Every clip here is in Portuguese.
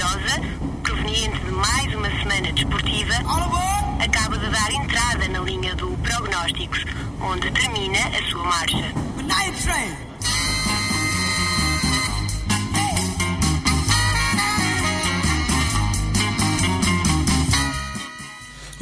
Briosa, proveniente de mais uma semana desportiva, acaba de dar entrada na linha do Prognósticos, onde termina a sua marcha.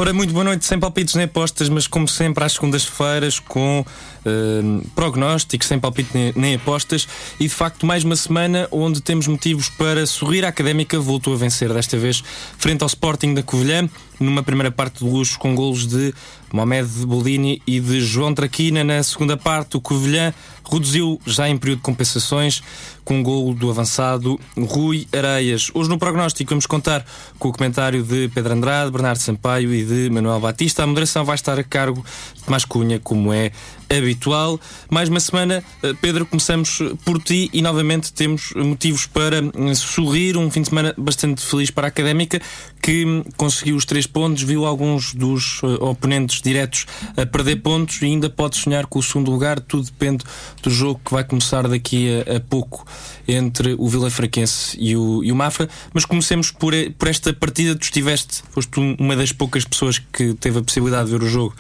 Ora, muito boa noite, sem palpites nem apostas, mas como sempre às segundas-feiras com uh, prognósticos, sem palpite nem, nem, apostas e de facto mais uma semana onde temos motivos para sorrir. A Académica voltou a vencer desta vez frente ao Sporting da Covilhã numa primeira parte de luxo com golos de Mohamed Boldini e de João Traquina. Na segunda parte, o Covilhã reduziu já em período de compensações com um golo do avançado Rui Areias. Hoje no prognóstico vamos contar com o comentário de Pedro Andrade, Bernardo Sampaio e de Manuel Batista. A moderação vai estar a cargo de Tomás Cunha, como é habitual. Mais uma semana, eh, Pedro, começamos por ti e novamente temos motivos para eh, sorrir. Um fim de semana bastante feliz para a académica que hum, conseguiu os três pontos, viu alguns dos eh, oponentes diretos a perder pontos e ainda pode sonhar com o segundo lugar. Tudo depende do jogo que vai começar daqui a, a pouco entre o Vila Fraquense e o, e o Mafra. Mas comecemos por, por esta partida. Tu estiveste, foste uma das poucas pessoas que teve a possibilidade de ver o jogo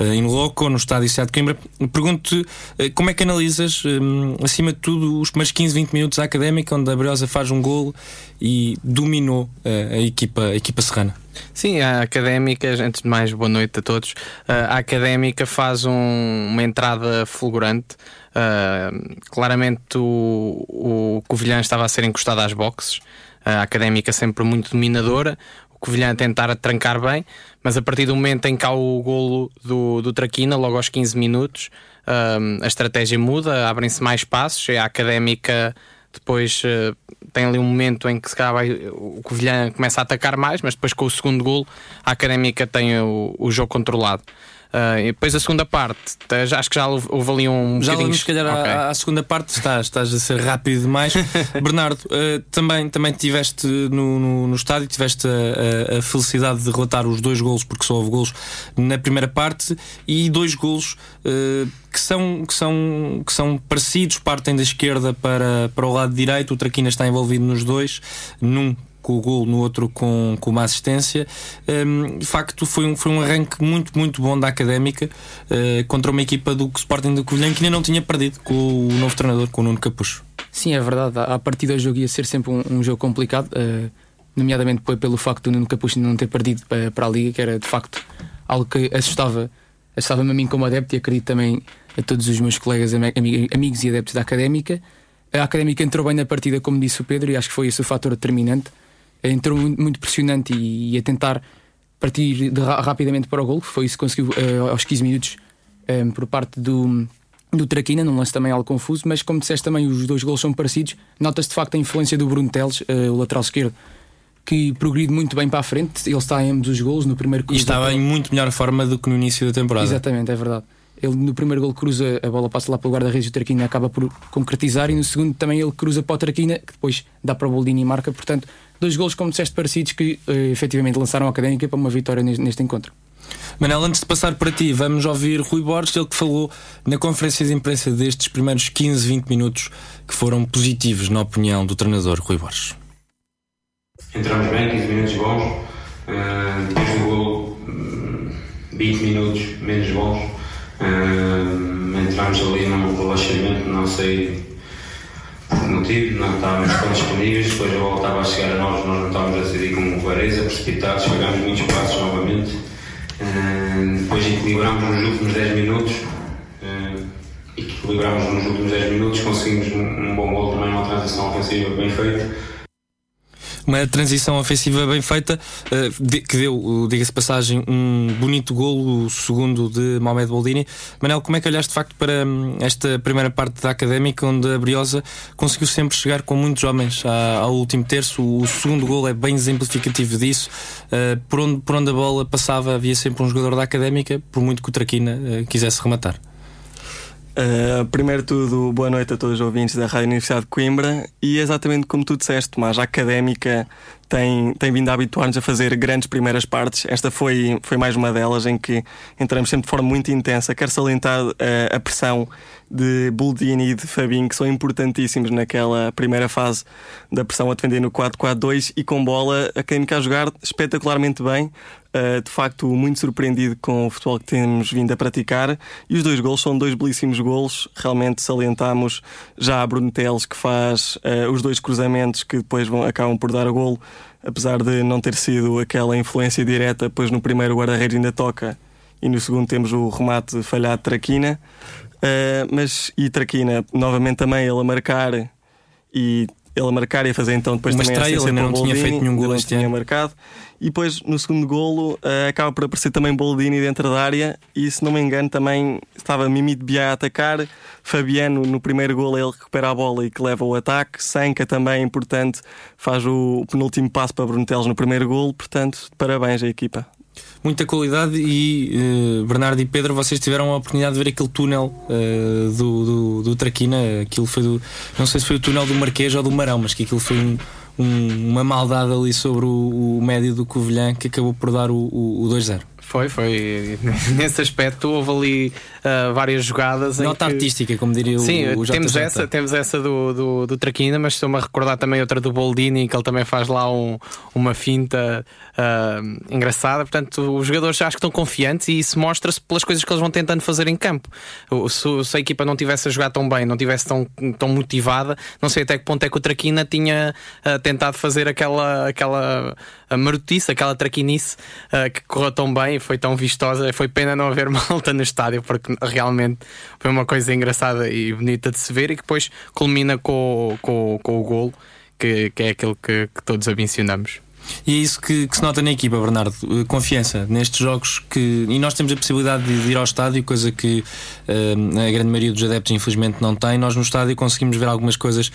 uh, em loco, no estádio Ciado de Coimbra. Pergunto-te uh, como é que analisas, um, acima de tudo, os primeiros 15, 20 minutos da académica, onde a Briosa faz um golo e dominou uh, a, equipa, a equipa serrana? Sim, a Académica, antes de mais, boa noite a todos. A Académica faz um, uma entrada fulgurante. Uh, claramente o, o Covilhã estava a ser encostado às boxes. A Académica sempre muito dominadora. Covilhã a tentar trancar bem, mas a partir do momento em que há o golo do, do Traquina, logo aos 15 minutos, uh, a estratégia muda, abrem-se mais. É a Académica depois uh, tem ali um momento em que se calhar o Covilhã começa a atacar mais, mas depois com o segundo golo a Académica tem o, o jogo controlado. Uh, e depois a segunda parte, já, acho que já houve, ali um Já vamos, se calhar, okay. à, à, segunda parte, estás, estás a ser rápido demais. Bernardo, uh, também, também tiveste no, no, no estádio, tiveste a, a, a, felicidade de derrotar os dois golos, porque só houve golos na primeira parte, e dois golos uh, que, são, que, são, que são parecidos, partem da esquerda para, para o lado direito. O Traquina está envolvido nos dois, num com o gol, no outro com, com uma assistência. Um, de facto, foi um, foi um arranque muito, muito bom da académica uh, contra uma equipa do Sporting de Covilhã que ainda não tinha perdido com o novo treinador, com o Nuno Capucho. Sim, é verdade. A partir do jogo ia ser sempre um, um jogo complicado, uh, nomeadamente pelo facto do Nuno Capucho não ter perdido para, para a Liga, que era de facto algo que assustava, assustava-me a mim como adepto e acredito também a todos os meus colegas, amigos e adeptos da académica. A académica entrou bem na partida, como disse o Pedro, e acho que foi esse o fator determinante entrou muito pressionante e, e a tentar partir de, rapidamente para o gol. Foi isso que conseguiu uh, aos 15 minutos um, eh, por parte do, do Traquina, num lance também algo confuso, mas como disseste também, os dois gols são parecidos. Nota-se de facto a influência do Bruno Teles, uh, o lateral esquerdo, que progride muito bem para a frente. Ele está em ambos os gols no primeiro E estava em muito melhor forma do que no início da temporada. Exatamente, é verdade. Ele no primeiro gol cruza, a bola passa lá pelo guarda-redes e o Traquina acaba por concretizar, e no segundo também ele cruza para o Traquina, que depois dá para o Boldini e marca. Portanto, dois gols, como disseste, parecidos que uh, efetivamente lançaram a académica para uma vitória neste, neste encontro. Manel, antes de passar para ti, vamos ouvir Rui Borges, ele que falou na conferência de imprensa destes primeiros 15, 20 minutos que foram positivos na opinião do treinador Rui Borges. Entramos bem, 15 minutos bons, uh, depois do gol, 20 minutos menos bons. Uh, entramos ali num relaxamento, não sei motivo, não estávamos tão disponíveis, depois a bola estava a chegar a nós, nós não estávamos a decidir com clareza, precipitados, chegámos muitos passos novamente. Uh, depois equilibramos nos últimos 10 minutos, uh, equilibramos nos últimos 10 minutos, conseguimos um, um bom gol também, uma transição ofensiva bem feita uma transição ofensiva bem feita, uh, que deu, diga-se passagem, um bonito golo, o segundo de Mohamed Boldini. Manel, como é que olhaste de facto para hum, esta primeira parte da académica, onde a Briosa conseguiu sempre chegar com muitos homens ao último terço? O segundo golo é bem exemplificativo disso. Uh, por, onde, por onde a bola passava, havia sempre um jogador da académica, por muito que o Traquina uh, quisesse rematar. Uh, primeiro tudo, boa noite a todos os ouvintes da Rádio Universidade de Coimbra e exatamente como tu disseste, Tomás, a académica tem, tem vindo a habituar-nos a fazer grandes primeiras partes. Esta foi, foi mais uma delas em que entramos sempre de forma muito intensa. Quero salientar uh, a pressão de Buldini e de Fabinho, que são importantíssimos naquela primeira fase da pressão a defender no 4-4-2 e com bola a Académica a jogar espetacularmente bem. Uh, de facto, muito surpreendido com o futebol que temos vindo a praticar. E os dois gols são dois belíssimos gols. Realmente salientamos já a Bruno Teles, que faz uh, os dois cruzamentos que depois vão, acabam por dar o golo, apesar de não ter sido aquela influência direta, pois no primeiro o guarda-redes ainda toca e no segundo temos o remate falhado de Traquina. Uh, mas e Traquina, novamente também ele a marcar e ele a marcar e a fazer então depois Uma também estreia, a ele não tinha feito nenhum gol este tinha ano. marcado. E depois no segundo golo uh, acaba por aparecer também Boldini dentro da área e se não me engano também estava Mimi de Biá a atacar. Fabiano no primeiro golo ele recupera a bola e que leva o ataque. Sanca também importante faz o penúltimo passo para Bruno Teles no primeiro golo. Portanto, parabéns à equipa. Muita qualidade e uh, Bernardo e Pedro, vocês tiveram a oportunidade de ver aquele túnel uh, do, do, do Traquina. Aquilo foi do. Não sei se foi o túnel do Marquês ou do Marão, mas que aquilo foi um, um, uma maldade ali sobre o, o médio do Covilhã que acabou por dar o, o, o 2-0. Foi, foi. Nesse aspecto houve ali uh, várias jogadas. Nota que... artística, como diria Sim, o, o JJ. temos essa, temos essa do, do, do Traquina, mas estou-me a recordar também outra do Boldini, que ele também faz lá um, uma finta uh, engraçada. Portanto, os jogadores acho que estão confiantes e isso mostra-se pelas coisas que eles vão tentando fazer em campo. Se, se, a equipa não tivesse a jogar tão bem, não tivesse tão, tão motivada, não sei até que ponto é que o Traquina tinha uh, tentado fazer aquela, aquela marotice, aquela traquinice que correu tão bem foi tão vistosa. Foi pena não haver malta no estádio, porque realmente foi uma coisa engraçada e bonita de se ver e que depois culmina com, com, com o golo, que, que é aquilo que, que todos mencionamos. E é isso que, que, se nota na equipa, Bernardo. Confiança nestes jogos que. E nós temos a possibilidade de ir ao estádio, coisa que uh, a grande maioria dos adeptos, infelizmente, não tem. Nós no estádio conseguimos ver algumas coisas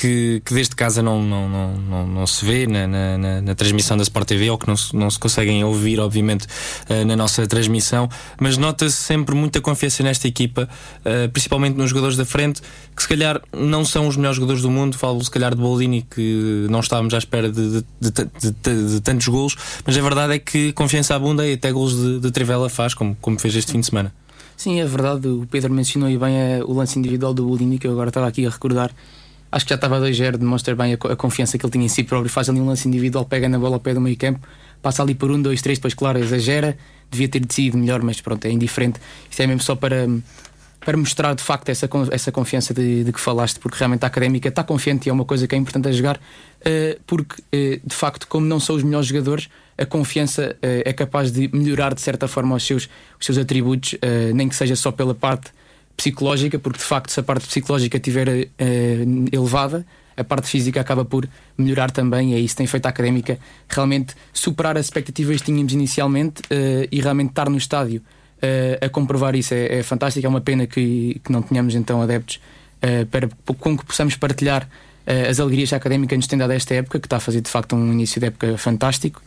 que, que desde casa não, não, não, não, não se vê na, na, na, transmissão da Sport TV ou que não se, não se conseguem ouvir, obviamente, uh, na nossa transmissão. Mas nota-se sempre muita confiança nesta equipa, uh, principalmente nos jogadores da frente, que se calhar não são os melhores jogadores do mundo. Falo se calhar de Boldini, que não estávamos à espera de, de, de, de, tantos golos, mas a verdade é que confiança abunda e até golos de, Trivela faz, como, como fez este fim de semana. Sim, é verdade. O Pedro mencionou bem é, o lance individual do Boldini, que eu agora estava aqui a recordar acho que já estava a 2-0, demonstra bem a, a, confiança que ele tinha em si próprio. Faz ali um lance individual, pega na bola ao pé do meio campo, passa ali por um, dois, três, depois, claro, exagera. Devia ter decidido melhor, mas pronto, é indiferente. Isto é mesmo só para, para mostrar de facto essa, essa confiança de, de que falaste, porque realmente a académica está confiante e é uma coisa que é importante a jogar, uh, porque uh, de facto, como não são os melhores jogadores, a confiança uh, é capaz de melhorar de certa forma os seus, os seus atributos, nem que seja só pela parte psicológica, porque de facto, se a parte psicológica estiver uh, elevada, a parte física acaba por melhorar também, e é isso tem feito a académica realmente superar as expectativas que tínhamos inicialmente uh, e realmente estar no estádio uh, a comprovar isso é, é, fantástico. É uma pena que, que não tenhamos então adeptos para, com que possamos partilhar as alegrias que a académica nos tem dado esta época, que está a fazer de facto um início de época fantástico.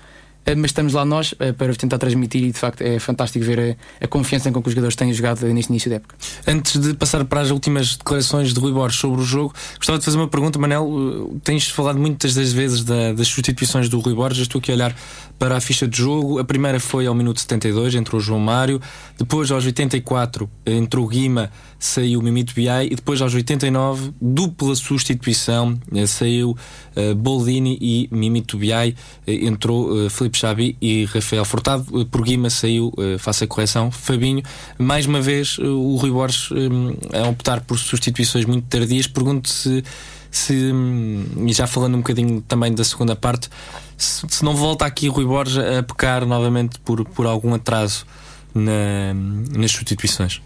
Eh, mas estamos lá nós eh, para tentar transmitir e de facto é fantástico ver a, a confiança com que os jogadores têm jogado neste início da época. Antes de passar para as últimas declarações de Rui Borges sobre o jogo, gostava de fazer uma pergunta, Manel. Eh, tens falado muitas das vezes da, das substituições do Rui Borges. Estou aqui a olhar para a ficha de jogo. A primeira foi ao minuto 72, entrou o João Mário. Depois, aos 84, entrou o Guima, saiu o Mimito Biai. E depois, aos 89, dupla substituição, saiu uh, Boldini e Mimito Biai. Entrou uh, Felipe Xabi e Rafael Furtado. Por Guima saiu, uh, faça a correção, Fabinho. Mais uma vez, o Rui Borges a optar por substituições muito tardias. Pergunto se se, e já falando um bocadinho também da segunda parte, se, se não volta aqui Rui Borges a pecar novamente por, por algum atraso na, nas substituições.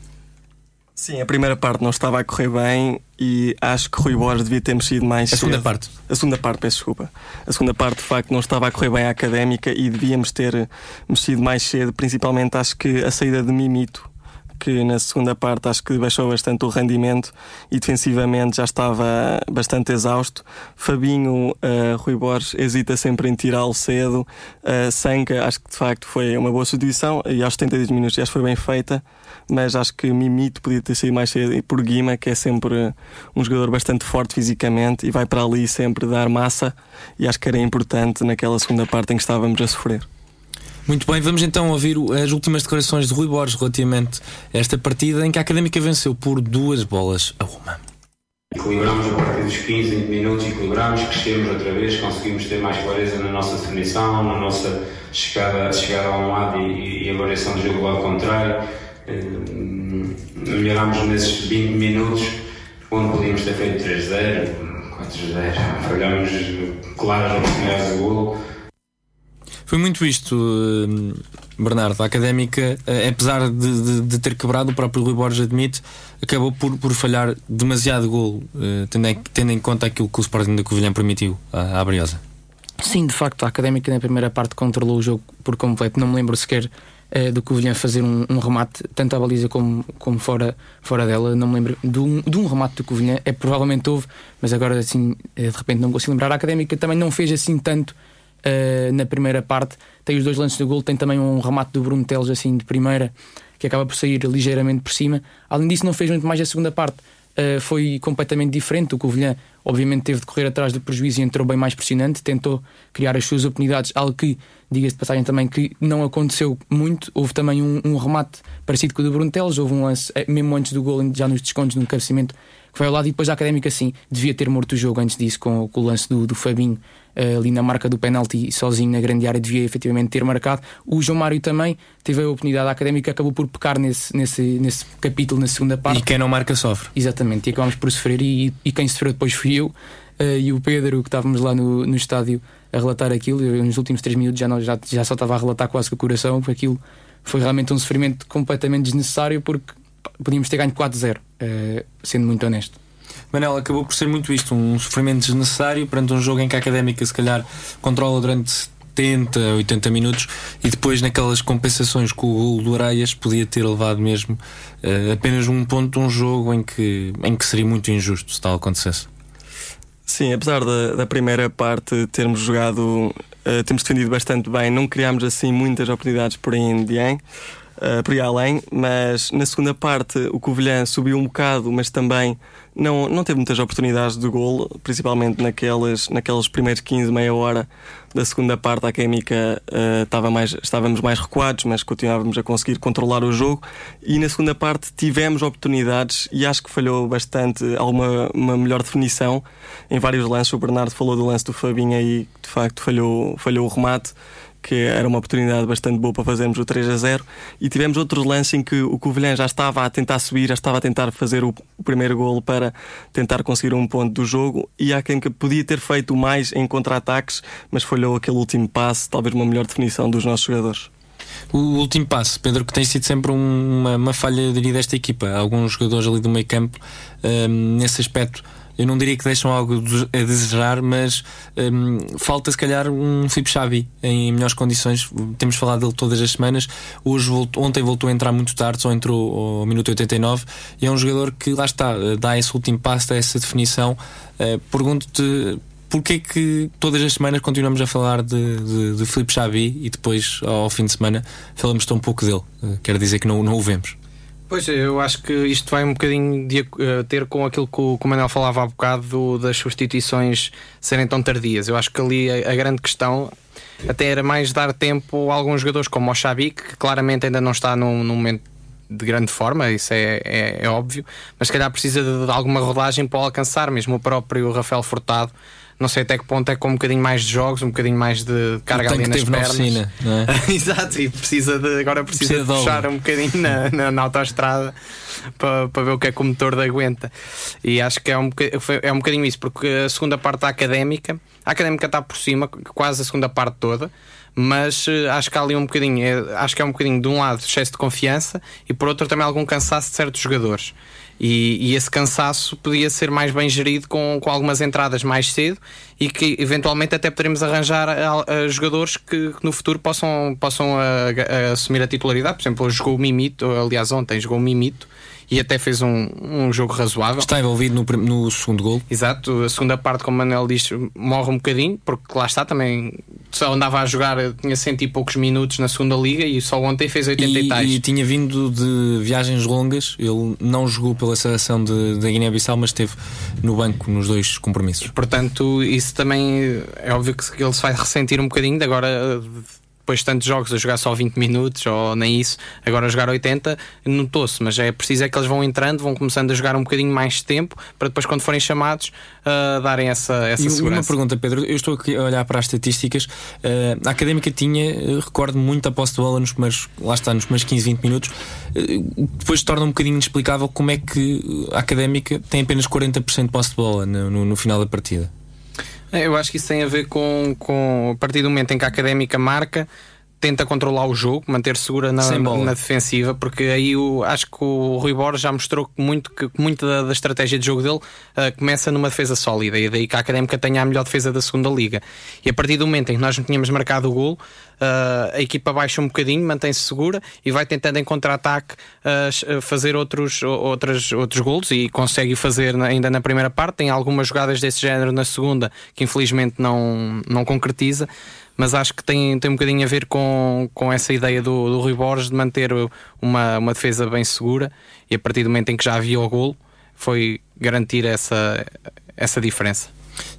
Sim, a primeira parte não estava a correr bem e acho que Rui Borges devia ter mexido mais A cedo. segunda parte? A segunda parte, peço desculpa. A segunda parte, de facto, não estava a correr bem à académica e devíamos ter mexido mais cedo. Principalmente, acho que a saída de Mimito, que que na segunda parte acho que baixou bastante o rendimento e defensivamente já estava bastante exausto. Fabinho, uh, Rui Borges hesita sempre em tirá-lo cedo. Uh, Sanca, acho que de facto foi uma boa substituição e aos 72 minutos já foi bem feita, mas acho que Mimito podia ter saído mais cedo e por Guima, que é sempre um jogador bastante forte fisicamente e vai para ali sempre dar massa e acho que era importante naquela segunda parte em que estávamos a sofrer. Muito bem, vamos então ouvir as últimas declarações de Rui Borges relativamente a esta partida em que a Académica venceu por duas bolas a uma. Equilibramos a partir dos 15, 20 minutos, equilibramos, crescemos outra vez, conseguimos ter mais clareza na nossa definição, na nossa chegada, chegada a um lado e, e a variação do jogo ao contrário. Melhorámos nesses 20 minutos, onde podíamos ter feito 3-0, 4-0, falhámos claras oportunidades de golo foi muito isto, hum, Bernardo. A académica, eh, apesar de, de, de, ter quebrado, o próprio Rui Borges admite, acabou por, por falhar demasiado gol, eh, tendo, em, tendo em conta aquilo que o Sporting da Covilhã permitiu à, à Briosa. Sim, de facto, a académica na primeira parte controlou o jogo por completo. Não me lembro sequer eh, do Covilhã fazer um, um, remate, tanto à baliza como, como fora, fora dela. Não me lembro de um, de um remate do Covilhã. É provavelmente houve, mas agora assim, de repente não consigo lembrar. A académica também não fez assim tanto uh, na primeira parte. Tem os dois lances do gol, tem também um remate do Bruno Teles assim de primeira, que acaba por sair ligeiramente por cima. Além disso, não fez muito mais a segunda parte. Uh, foi completamente diferente. O Covilhã, obviamente, teve de correr atrás do prejuízo e entrou bem mais pressionante, tentou criar as suas oportunidades, algo que, diga-se de passagem também, que não aconteceu muito. Houve também um, um remate parecido com o do Bruno Teles, houve um lance, eh, mesmo antes do gol, já nos descontos, no cabeceamento, que foi ao lado, e depois a Académica, sim, devia ter morto o jogo antes disso, com, com o lance do, do Fabinho uh, ali na marca do penalti, sozinho na grande área, devia efetivamente ter marcado. O João Mário também teve a oportunidade académica, acabou por pecar nesse, nesse, nesse capítulo, na segunda parte. E quem não marca sofre. Exatamente, e acabámos por sofrer, e, e quem sofreu depois fui eu. Uh, e o Pedro, que estávamos lá no, no estádio a relatar aquilo, eu, nos últimos 3 minutos já, não, já, já só estava a relatar quase com o coração, porque aquilo foi realmente um sofrimento completamente desnecessário, porque podíamos ter ganho 4-0, uh, eh, sendo muito honesto. Manel, acabou por ser muito isto, um sofrimento desnecessário perante um jogo em que a académica se calhar controla durante 70, 80 minutos e depois naquelas compensações com o gol do Areias podia ter levado mesmo uh, apenas um ponto um jogo em que, em que seria muito injusto se tal acontecesse. Sim, apesar da, da primeira parte termos jogado, uh, temos defendido bastante bem, não criámos assim muitas oportunidades por aí em Dieng uh, por ir além, mas na segunda parte o Covilhã subiu um bocado, mas também não, não teve muitas oportunidades de gol, principalmente naquelas, naqueles primeiros 15, meia hora da segunda parte. A Química uh, estava mais, estávamos mais recuados, mas continuávamos a conseguir controlar o jogo. E na segunda parte tivemos oportunidades e acho que falhou bastante alguma uma melhor definição em vários lances. O Bernardo falou do lance do Fabinho aí, de facto falhou, falhou o remate que era uma oportunidade bastante boa para fazermos o 3 a 0. E tivemos outros lances em que o Covilhã já estava a tentar subir, já estava a tentar fazer o, primeiro golo para tentar conseguir um ponto do jogo. E há quem que podia ter feito mais em contra-ataques, mas falhou aquele último passe, talvez uma melhor definição dos nossos jogadores. O último passo, Pedro, que tem sido sempre uma, uma falha, diria, desta equipa. Alguns jogadores ali do meio campo, um, nesse aspecto, eu não diria que deixam algo a desejar, mas um, falta se calhar um Filipe Xavi em melhores condições. Temos falado dele todas as semanas. Hoje voltou, ontem voltou a entrar muito tarde, só entrou ao minuto 89 e é um jogador que lá está, dá esse último passo, dá essa definição. Uh, Pergunto-te porquê que todas as semanas continuamos a falar de, de, de Filipe Xavi e depois ao fim de semana falamos tão pouco dele? Uh, quer dizer que não, não o vemos. Pois, eu acho que isto vai um bocadinho de, uh, ter com aquilo que o, que o Manuel falava há bocado do, das substituições serem tão tardias. Eu acho que ali a, a, grande questão até era mais dar tempo a alguns jogadores como o Xabi, que claramente ainda não está num, num momento de grande forma, isso é, é, é óbvio, mas se calhar precisa de, de, alguma rodagem para alcançar, mesmo o próprio Rafael Furtado não sei até que ponto é com um bocadinho mais de jogos, um bocadinho mais de carga ali nas pernas. Oficina, é? Exato, e precisa de, agora precisa, precisa de puxar um bocadinho na, na, na autoestrada para, para ver o que é que o motor aguenta. E acho que é um, é um bocadinho isso, porque a segunda parte da académica, a académica está por cima, quase a segunda parte toda mas eh, acho que há ali um bocadinho, é, acho que é um bocadinho de um lado excesso de confiança e por outro também algum cansaço de certos jogadores. E, e, esse cansaço podia ser mais bem gerido com, com algumas entradas mais cedo e que eventualmente até poderemos arranjar a, a jogadores que, que, no futuro possam, possam a, assumir a titularidade. Por exemplo, jogou o Mimito, aliás, ontem jogou o Mimito e até fez um, um jogo razoável. Está envolvido no, no segundo gol. Exato, a segunda parte, como o Manuel diz, morre um bocadinho, porque lá está também. Só andava a jogar, tinha cento e poucos minutos na segunda liga e só ontem fez 80 e, e tais. E tinha vindo de viagens longas, ele não jogou pela seleção da Guiné-Bissau, mas esteve no banco nos dois compromissos. Portanto, isso também é óbvio que ele se vai ressentir um bocadinho de agora depois de tantos jogos a jogar só 20 minutos ou nem isso, agora a jogar 80, notou-se, mas é preciso é que eles vão entrando, vão começando a jogar um bocadinho mais tempo para depois, quando forem chamados, uh, darem essa, essa e segurança. Uma pergunta, Pedro, eu estou aqui a olhar para as estatísticas. Uh, a académica tinha, recordo muito a posse de bola nos primeiros, lá está, nos primeiros 15, 20 minutos. Uh, depois torna um bocadinho inexplicável como é que a académica tem apenas 40% de posse de bola no, no, no final da partida. É, eu acho que isso tem a ver com, com a partir do momento em que a académica marca tenta controlar o jogo, manter segura na, na defensiva, porque aí o, acho que o Rui Borges já mostrou que muito, que muita da, da estratégia de jogo dele uh, começa numa defesa sólida e daí que a Académica tenha a melhor defesa da segunda liga. E a partir do momento em que nós não tínhamos marcado o gol, uh, a equipa baixa um bocadinho, mantém-se segura e vai tentando em contra-ataque uh, fazer outros, outros, outros golos e consegue fazer ainda na primeira parte. Tem algumas jogadas desse género na segunda que infelizmente não, não concretiza mas acho que tem, tem um bocadinho a ver com, com essa ideia do, do Rui Borges de manter uma, uma defesa bem segura e a partir do momento em que já havia o golo foi garantir essa, essa diferença.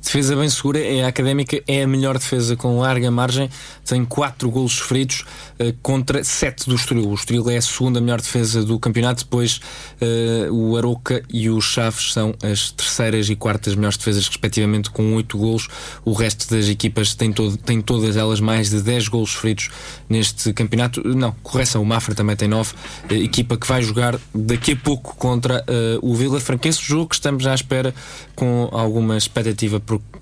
Defesa bem segura, é a académica, é a melhor defesa com larga margem, tem 4 golos sofridos uh, contra 7 do Estoril. O Estoril é a segunda melhor defesa do campeonato, depois uh, o Aroca e o Chaves são as terceiras e quartas melhores defesas, respectivamente, com 8 golos. O resto das equipas tem, todo, tem todas elas mais de 10 golos sofridos neste campeonato. Não, correção, o Mafra também tem 9. Uh, equipa que vai jogar daqui a pouco contra o Vila Franquense, jogo que estamos à espera com alguma expectativa porque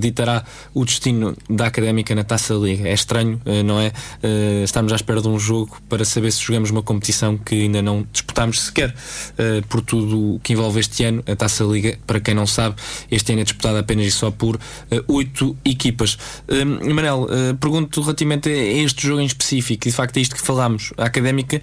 ditará o destino da Académica na Taça da Liga. É estranho, eh, não é? Eh, estamos à espera de um jogo para saber se jogamos uma competição que ainda não disputamos sequer eh, por tudo o que envolve este ano. A Taça da Liga, para quem não sabe, este ano é disputada apenas e só por oito equipas. Manel, pergunto relativamente a este jogo em específico, de facto é isto que falámos. A Académica,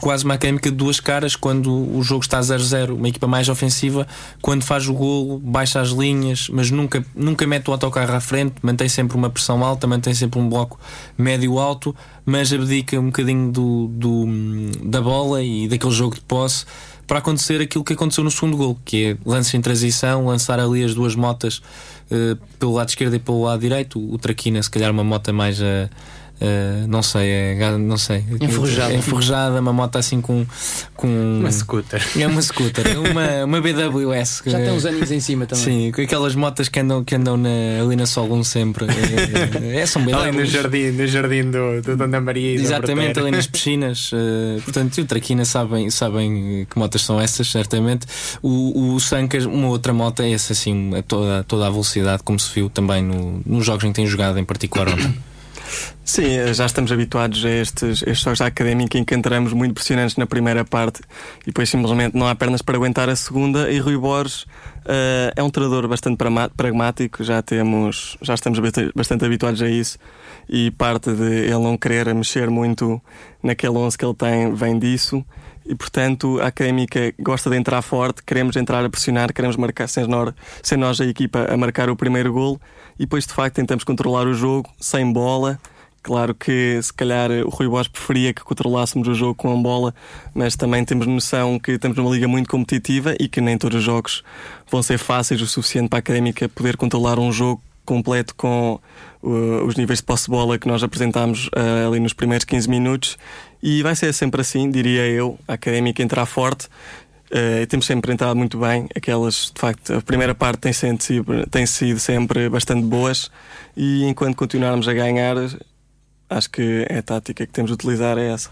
quase uma Académica de duas caras, quando o jogo está 0-0, uma equipa mais ofensiva, quando faz o golo, baixa as linhas, mas nunca, nunca mete o autocarro à frente, mantém sempre uma pressão alta, mantém sempre um bloco médio-alto, mas abdica um bocadinho do, do, da bola e daquele jogo de posse para acontecer aquilo que aconteceu no segundo gol, que é lance em transição, lançar ali as duas motas uh, pelo lado esquerdo e pelo lado direito. O Traquina, se calhar, uma moto mais a. Uh, Uh, não sei, é, não sei. Enferrujada. É enferrujada, uma moto assim com. com uma scooter. É uma scooter, é uma, uma BWS. Já tem uns aninhos em cima também. Sim, com aquelas motas que andam, que andam na, ali na Solum sempre. É, é, são BWS. Ali no jardim, no jardim do, do Dona Maria. Exatamente, ali nas piscinas. Uh, portanto, o Traquina sabem, sabem que motas são essas, certamente. O, o Sancas, uma outra moto, é essa assim, a toda, toda a velocidade, como se viu também no, nos jogos em que tem jogado, em particular ontem. Sim, já estamos habituados a estes, estes jogos académicos em que entramos muito pressionantes na primeira parte e depois simplesmente não há pernas para aguentar a segunda. E Rui Borges uh, é um treinador bastante pragmático, já temos, já estamos bastante habituados a isso e parte de ele não querer mexer muito naquele 11 que ele tem vem disso. E portanto a académica gosta de entrar forte, queremos entrar a pressionar, queremos marcar sem nós, sem nós a equipa a marcar o primeiro gol e depois de facto tentamos controlar o jogo sem bola Claro que se calhar o Rui Bosch preferia que controlássemos o jogo com a bola, mas também temos noção que estamos numa liga muito competitiva e que nem todos os jogos vão ser fáceis o suficiente para a académica poder controlar um jogo completo com uh, os níveis de posse de bola que nós apresentámos uh, ali nos primeiros 15 minutos. E vai ser sempre assim, diria eu, a académica entrar forte. Uh, temos sempre entrado muito bem. Aquelas, de facto, a primeira parte tem, sido, tem sido sempre bastante boas. E enquanto continuarmos a ganhar, acho que é a tática que temos de utilizar é essa.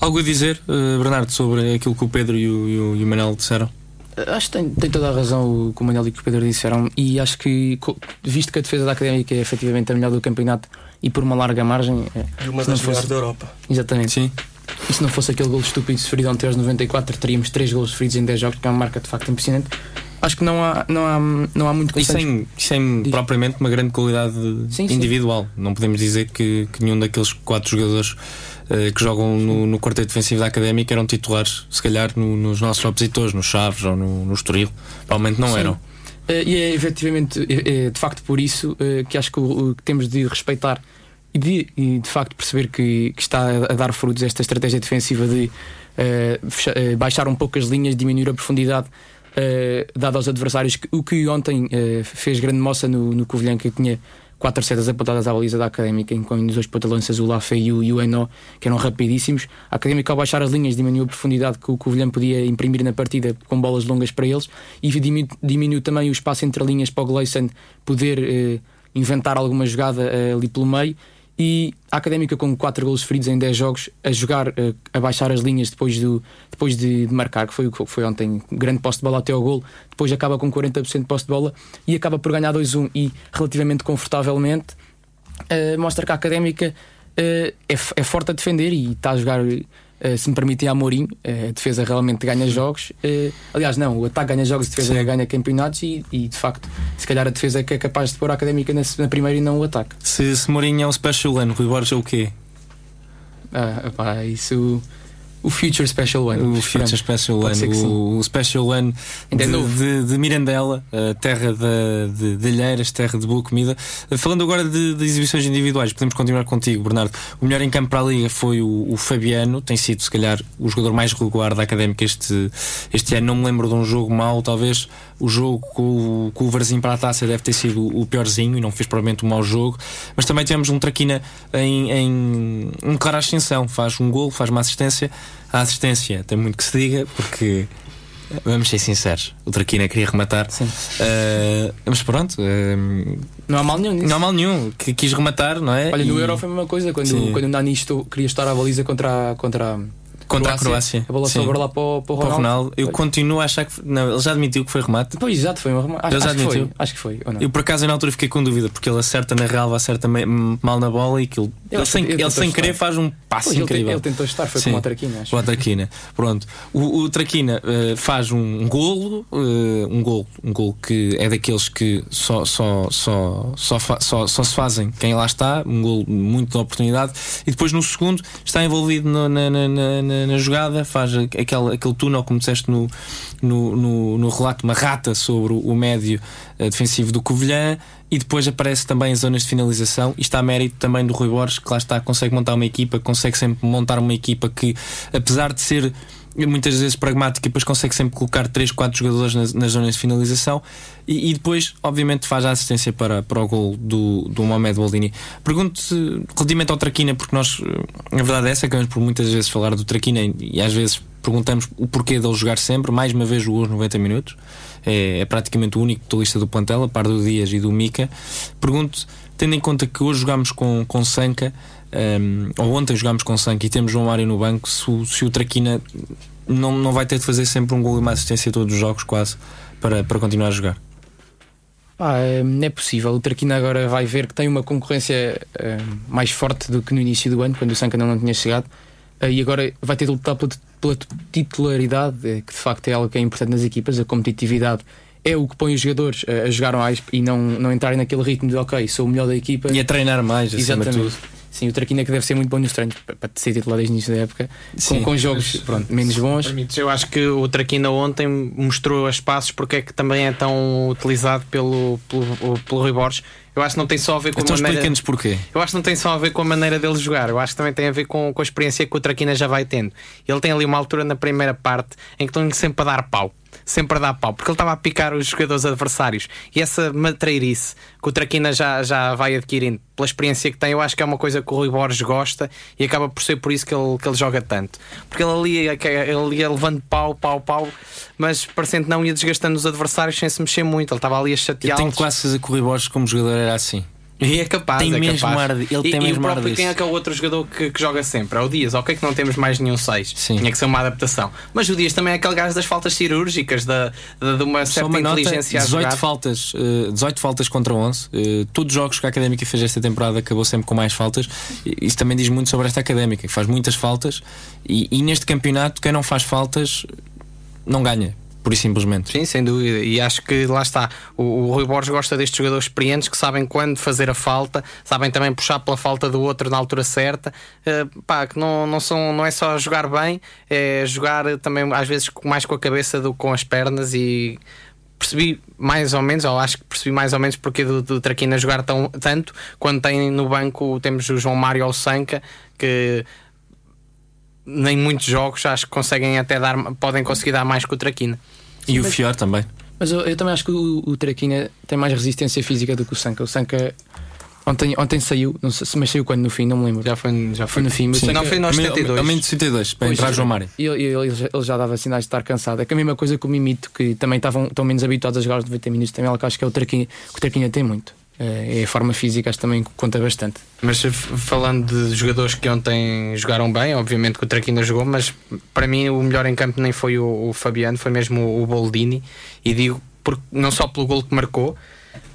Algo a dizer, uh, Bernardo, sobre aquilo que o Pedro e o, e o, e o Manel disseram? Eh, acho que tem, tem, toda a razão o que o Manel e o Pedro disseram, e acho que, visto que a defesa da académica é efetivamente a melhor do campeonato e por uma larga margem, é uma das melhores da Europa. Exatamente. Sim. E se não fosse aquele gol estúpido sofrido ontem aos 94, teríamos 3 gols sofridos em 10 jogos, que é uma marca de facto impressionante. Acho que não há, não há, não há muito E sem, sem propriamente uma grande qualidade Sim, sim. individual. Não podemos dizer que, que nenhum daqueles quatro jogadores eh, que jogam no, no quarteto defensivo da Académica eram titulares, se calhar, no- nos nossos opositores, nos Chaves ou no, no Estoril. Provavelmente não Sim. eram. Eh, e é efetivamente, é, é de facto por isso eh, que acho que, que temos de respeitar e de, e de facto perceber que, que está a, a dar frutos esta estratégia defensiva de eh, fecha- eh, baixar um pouco as linhas, diminuir a profundidade eh, dada aos adversários. O que ontem fez grande moça no, no Covilhã, que tinha quatro setas apontadas à baliza da Académica, incluindo os dois pontalanças, o Lafé e o, Eno, que eram rapidíssimos. A Académica, ao baixar as linhas, diminuiu a profundidade que o Covilhã podia imprimir na partida com bolas longas para eles e diminuiu, diminuiu também o espaço entre linhas para o Gleison poder inventar alguma jogada ali pelo meio. E a Académica, com 4 golos feridos em 10 jogos, a jogar, eh, a baixar as linhas depois, do, depois de, de marcar, que foi o que foi ontem, grande posse de bola até ao gol, depois acaba com 40% de posse de bola e acaba por ganhar 2-1 e relativamente confortavelmente. eh, mostra que a Académica eh, é, é forte a defender e está a jogar, se me permitem, a Mourinho. Eh, a defesa realmente ganha jogos. Eh, aliás, não, o ataque ganha jogos, a defesa ganha campeonatos e, e, de facto, se calhar a defesa é que é capaz de pôr a Académica na, na primeira e não o ataque. Se, se Mourinho é um special ano, Rui Borges é o quê? Ah, pá, isso. O Future Special One. O. Future Special One, o, o Special One é de, de, de Mirandela, terra da- de, de alheiras, terra de boa comida. Uh, Falando agora de, de exibições individuais, podemos continuar contigo, Bernardo. O melhor em campo para a Liga foi o, o Fabiano, tem sido, se calhar, o jogador mais regular da académica este, este ano. Não me lembro de um jogo mau, talvez o jogo com, o- com o Varzinho para a taça deve ter sido o piorzinho e não fez provavelmente um mau jogo. Mas também tivemos um Traquina em, em, em clara ascensão, faz um gol, faz uma assistência. A assistência tem muito que se diga, porque vamos ser sinceros, o Traquina queria rematar. Uh, mas pronto, uh, Não há mal nenhum nisso. não há mal nenhum, que quis rematar, não é? Olha, no E- Euro foi a mesma coisa, quando, Sim. quando o Nani estou- queria estar à baliza contra a, contra a Contra a Croácia. A bola sobrou lá para o, para o Ronaldo. Ronaldo, eu Olha. continuo a achar que. Não, ele já admitiu que foi remate. Pois, exato, foi uma acho, Ele já acho que foi. admitiu? Acho que foi. Ou não? Eu por acaso na altura fiquei com dúvida, porque ele acerta na relva, acerta mal na bola e aquilo. Eu Ele, sem, ele sem querer faz um passo Pois, incrível. ele tentou estar, foi Sim. como o Traquina, acho. O Traquina, pronto. O, o Traquina eh, faz um golo, eh, um golo, um golo que é daqueles que só, só, só, só, fa- só, só se fazem quem lá está, um golo muito de oportunidade, e depois no segundo está envolvido no- na, na, na, na- jogada, faz aquele, aquele túnel, como disseste no, no, no, no relato, uma rata sobre o médio eh, defensivo do Covilhã. E depois aparece também zonas de finalização. Está a mérito também do Rui Borges, que lá está, consegue montar uma equipa, consegue sempre montar uma equipa que, apesar de ser muitas vezes pragmática, depois consegue sempre colocar 3, 4 jogadores nas, nas zonas de finalização. E, e depois, obviamente, faz a assistência para, para o gol do, do Mohamed Boldini. Pergunto-se relativamente ao Traquina, porque nós, eh, a verdade é essa, acabamos por muitas vezes falar do Traquina e, e às vezes perguntamos o porquê dele jogar sempre. Mais uma vez, jogou os 90 minutos. É, é praticamente o único lista do plantel, a par do Dias e do Mica. Pergunto, tendo em conta que hoje jogamos com, com Sanca, um, ou ontem jogámos com Sanca e temos João Mário no banco, se, o- se o Traquina não, não vai ter de fazer sempre um gol e uma assistência todos os jogos, quase, para, para continuar a jogar. Ah, é, possível. O Traquina agora vai ver que tem uma concorrência eh, mais forte do que no início do ano, quando o Sanca não, não tinha chegado. Eh, e agora vai ter de lutar pela, pela titularidade, eh, que de facto é algo que é importante nas equipas. A competitividade é o que põe os jogadores eh, a jogar mais e não, não entrarem naquele ritmo de ok, sou o melhor da equipa. E a treinar mais, acima de Exatamente. tudo. Sim, o Traquina que deve ser muito bom nos treinos para, ser titular desde o início da época, Sim. com, com jogos pronto, menos bons. Permites, Eu acho que o Traquina ontem mostrou as passos porque é que também é tão utilizado pelo, pelo, pelo Rui Borges. Eu acho que não tem só a ver com Então a maneira. porquê. Eu acho que não tem só a ver com a maneira dele jogar, eu acho que também tem a ver com, com a experiência que o Traquina já vai tendo. Ele tem ali uma altura na primeira parte em que estão sempre a dar pau. Sempre a dar pau, porque ele estava a picar os jogadores adversários. E essa matreirice que o Traquina já, já vai adquirindo pela experiência que tem, eu acho que é uma coisa que o Rui Borges gosta e acaba por ser por isso que ele, que ele joga tanto. Porque ele ali, ele ia levando pau, pau, pau, mas parecendo que não ia desgastando os adversários sem se mexer muito. Ele estava ali a Eu chateá-los. tenho quase certeza que o Rui Borges, como jogador, era assim. E é capaz, Tem é mesmo capaz. ar de- ele e, tem e mesmo o próprio, quem é que é o outro jogador que, que joga sempre? É o Dias. Ok que não temos mais nenhum 6. Sim. Tinha que ser uma adaptação. Mas o Dias também é aquele gajo das faltas cirúrgicas, da, da- de uma certa uma nota, inteligência a 18 jogar. faltas, eh, 18 faltas contra 11. Eh, todos os jogos que a Académica fez esta temporada acabou sempre com mais faltas. Isso também diz muito sobre esta Académica, que faz muitas faltas e, e neste campeonato quem não faz faltas não ganha, por e simplesmente. Sim, sem dúvida. E acho que lá está. O, o Rui Borges gosta destes jogadores experientes que sabem quando fazer a falta, sabem também puxar pela falta do outro na altura certa. Eh, pá, que não, não, são, não é só jogar bem, é jogar também às vezes mais com a cabeça do que com as pernas e. Percebi mais ou menos, ou acho que percebi mais ou menos porque do, do Traquina jogar tão, tanto quando tem no banco temos o João Mário Sanca que nem muitos jogos acho que conseguem até dar, podem conseguir dar mais que o Traquina. E o Fior também. Mas eu, eu também acho que o, o Traquina tem mais resistência física do que o Sanca. O Sanca ontem, ontem saiu, não sei se mas saiu quando no fim, não me lembro. Já foi, já Foi no fim, mas Não, foi no- aos Ao menos- 72. Ao menos 72, para Pois, entrar João Mário. E ele, ele já- ele já dava sinais de estar cansado. É que a mesma coisa que o Mimito, que também estavam tão menos habituados a jogar os 90 minutos, também é algo que acho que é o Traquinha, que o Traquinha tem muito. É é a forma física, acho também conta bastante. Mas falando de jogadores que ontem jogaram bem, obviamente que o Traquina jogou, mas para mim o melhor em campo nem foi o, o Fabiano, foi mesmo o, o Boldini. E digo por, não só pelo gol que marcou,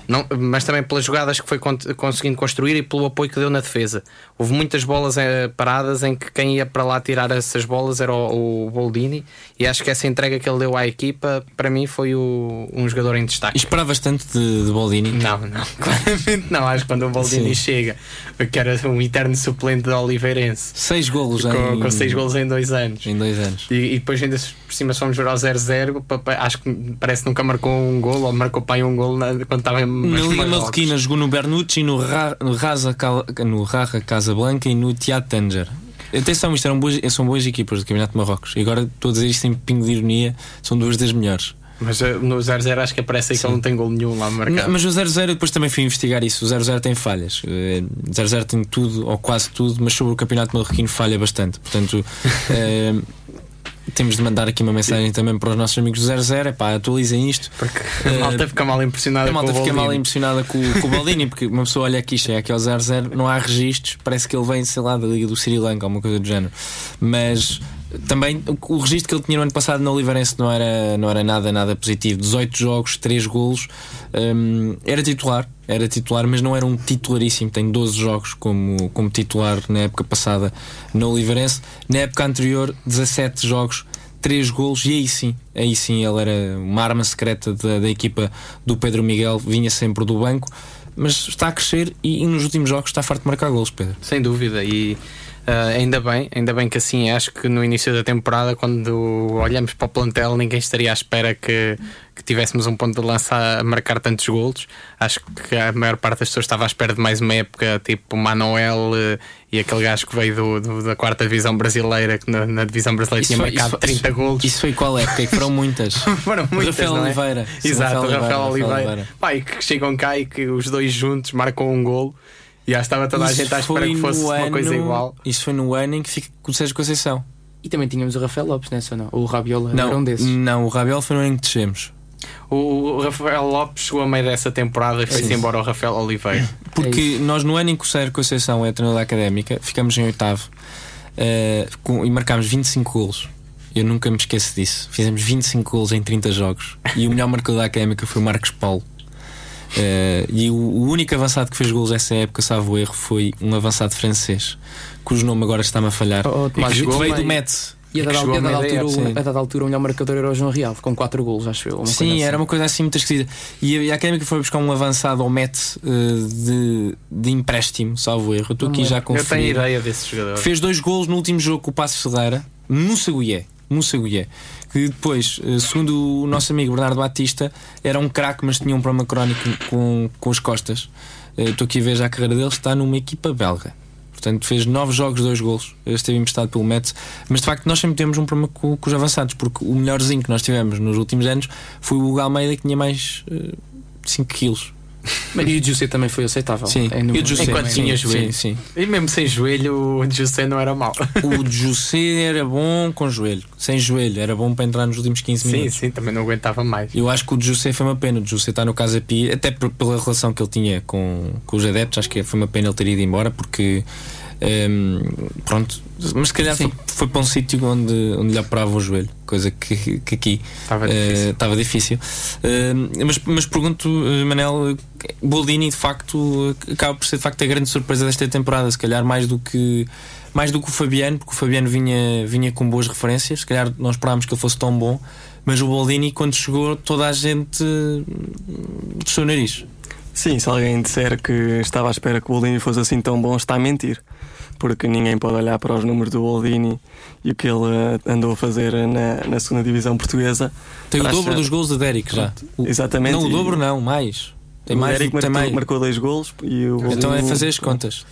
não, mas também pelas jogadas que foi con- conseguindo construir e pelo apoio que deu na defesa. Houve muitas bolas eh, paradas em que quem ia para lá tirar essas bolas era o, o Boldini, e acho que essa entrega que ele deu à equipa, para mim, foi o- um jogador em E destaque. esperavas tanto de, de Boldini? Não, não, claramente não. Acho que quando o Boldini Sim. chega, que era um eterno suplente da Oliveirense, Seis golos com, em, com seis golos em dois anos. em dois anos. E, e depois ainda por cima ver ao 0-0, papai, acho que parece que nunca marcou um gol, ou marcou pai um gol na- quando estava em Na Liga. Marroquina jogou no Bernucci, no, Ra, no, Raza, no Raja Casablanca e no Tiat Tanger. Atenção, isto eram boas, são boas equipas do Campeonato de Marrocos. E agora estou a dizer isto pingo de ironia, são duas das melhores. Mas eh, no 0-0 acho que aparece aí que ele não tem gol nenhum lá marcado. Não, mas o 0-0 eu depois também fui investigar isso. O 0-0 tem falhas. Eh, 0-0 tem tudo, ou quase tudo, mas sobre o Campeonato Marroquino falha bastante. Portanto, eh, temos de mandar aqui uma mensagem também para os nossos amigos do 0-0. É pá, atualizem isto. Porque a malta fica mal impressionada A malta com o fica mal impressionada com, com o Baldini, porque uma pessoa olha aqui, chega aqui ao 0-0, não há registros, parece que ele vem, sei lá, da Liga do Sri Lanka, alguma coisa do género. Mas também o, registro que ele tinha no ano passado no Oliveirense não era, não era nada, nada positivo. 18 jogos, 3 golos, hum, era titular, era titular, mas não era um titularíssimo. Tem 12 jogos como, como titular na época passada no Oliveirense. Na época anterior, 17 jogos. 3 golos e aí sim, aí sim ele era uma arma secreta da, da equipa do Pedro Miguel, vinha sempre do banco, mas está a crescer e, e nos últimos jogos está farto de marcar golos, Pedro. Sem dúvida, e ah, ainda bem, ainda bem que assim é. Acho que no início da temporada, quando olhamos para o plantel, ninguém estaria à espera que, que tivéssemos um ponto de lança a marcar tantos golos. Acho que a maior parte das pessoas estava à espera de mais uma época, tipo o Manuel eh, e aquele gajo que veio do, do- da quarta divisão brasileira, que na, na divisão brasileira tinha foi- marcado foi- 30 golos. Isso foi qual época? Que foram muitas. Foram muitas, Rafael não é? Oliveira. Exato, Rafael Rafael, Oliveira, Oliveira. E que chegam cá e que os dois juntos marcam um golo. E já estava toda a Isso gente à espera que fosse uma coisa igual. Isso foi no ano em que fica com o Sérgio Conceição. E também tínhamos o Rafael Lopes nessa, ou não? O Rabiola era Não, um desses. não, o Rabiel foi no ano em que descemos. O, Rafael Lopes chegou a meio dessa temporada e foi-se embora o Rafael Oliveira. Porque nós, no ano em que o Sérgio Conceição é treinador da académica, ficamos em oitavo eh, com- e marcámos 25 golos. Eu nunca me esqueço disso. Fizemos 25 golos em 30 jogos. E o melhor marcador da académica foi o Marcos Paulo. Eh, e o, o único avançado que fez golos essa época, salvo erro, foi um avançado francês, cujo nome agora está-me a falhar. Oh, oh, Tomás, que jogou veio do Metz. E a que dada, a dada altura, a dada altura o melhor marcador era o João Real, com 4 golos, acho eu. Sim, assim. era uma coisa assim muito esquisita. E a, a Académica foi buscar um avançado ao Met eh, de, de empréstimo, salvo erro. Eu estou aqui já a Eu tenho conferir. ideia desse jogador. Fez dois golos no último jogo com o Passo Ferreira, no Saguié. No Saguié. Que depois, eh, segundo o nosso amigo Bernardo Batista, era um craque, mas tinha um problema crónico com, com as costas. Eh, Estou aqui a ver já a carreira dele, está numa equipa belga. Portanto, fez nove jogos, dois golos. Esteve emprestado pelo Metz. Mas de facto, nós sempre temos um problema com, com os avançados, porque o melhorzinho que nós tivemos nos últimos anos foi o Hugo Almeida, que tinha mais 5 quilos. E o José também foi aceitável. Sim, É no- e o José Enquanto sim, tinha sim, joelho. Sim, E mesmo sem joelho, o José não era mau. O José era bom com joelho, sem joelho, era bom para entrar nos últimos 15 Sim, minutos. sim, também não aguentava mais. Eu acho que o José foi uma pena. O José está no Casa Pia, até pela relação que ele tinha com, com os adeptos, acho que foi uma pena ele ter ido embora porque. Ehm, pronto, mas se calhar foi, foi para um sítio onde, onde lhe operava o joelho, coisa que, que aqui Estava eh, difícil. estava difícil. Ehm, mas, mas pergunto, eh, Manel, Boldini de facto acaba por ser de facto a grande surpresa desta temporada, se calhar mais do que mais do que o Fabiano, porque o Fabiano vinha, vinha com boas referências, se calhar não esperámos que ele fosse tão bom, mas o Boldini quando chegou toda a gente hum, desceu o nariz. Sim, se alguém disser que estava à espera que o Boldini fosse assim tão bom, está a mentir. Porque ninguém pode olhar para os números do Boldini e o que ele eh, andou a fazer na, na segunda divisão portuguesa. Tem o dobro achar- dos gols de Derek já. O- Exatamente. Não o dobro não, mais. Tem o mais, tem marcou, mais. marcou dois golos e o Boldini, Então é fazer as contas.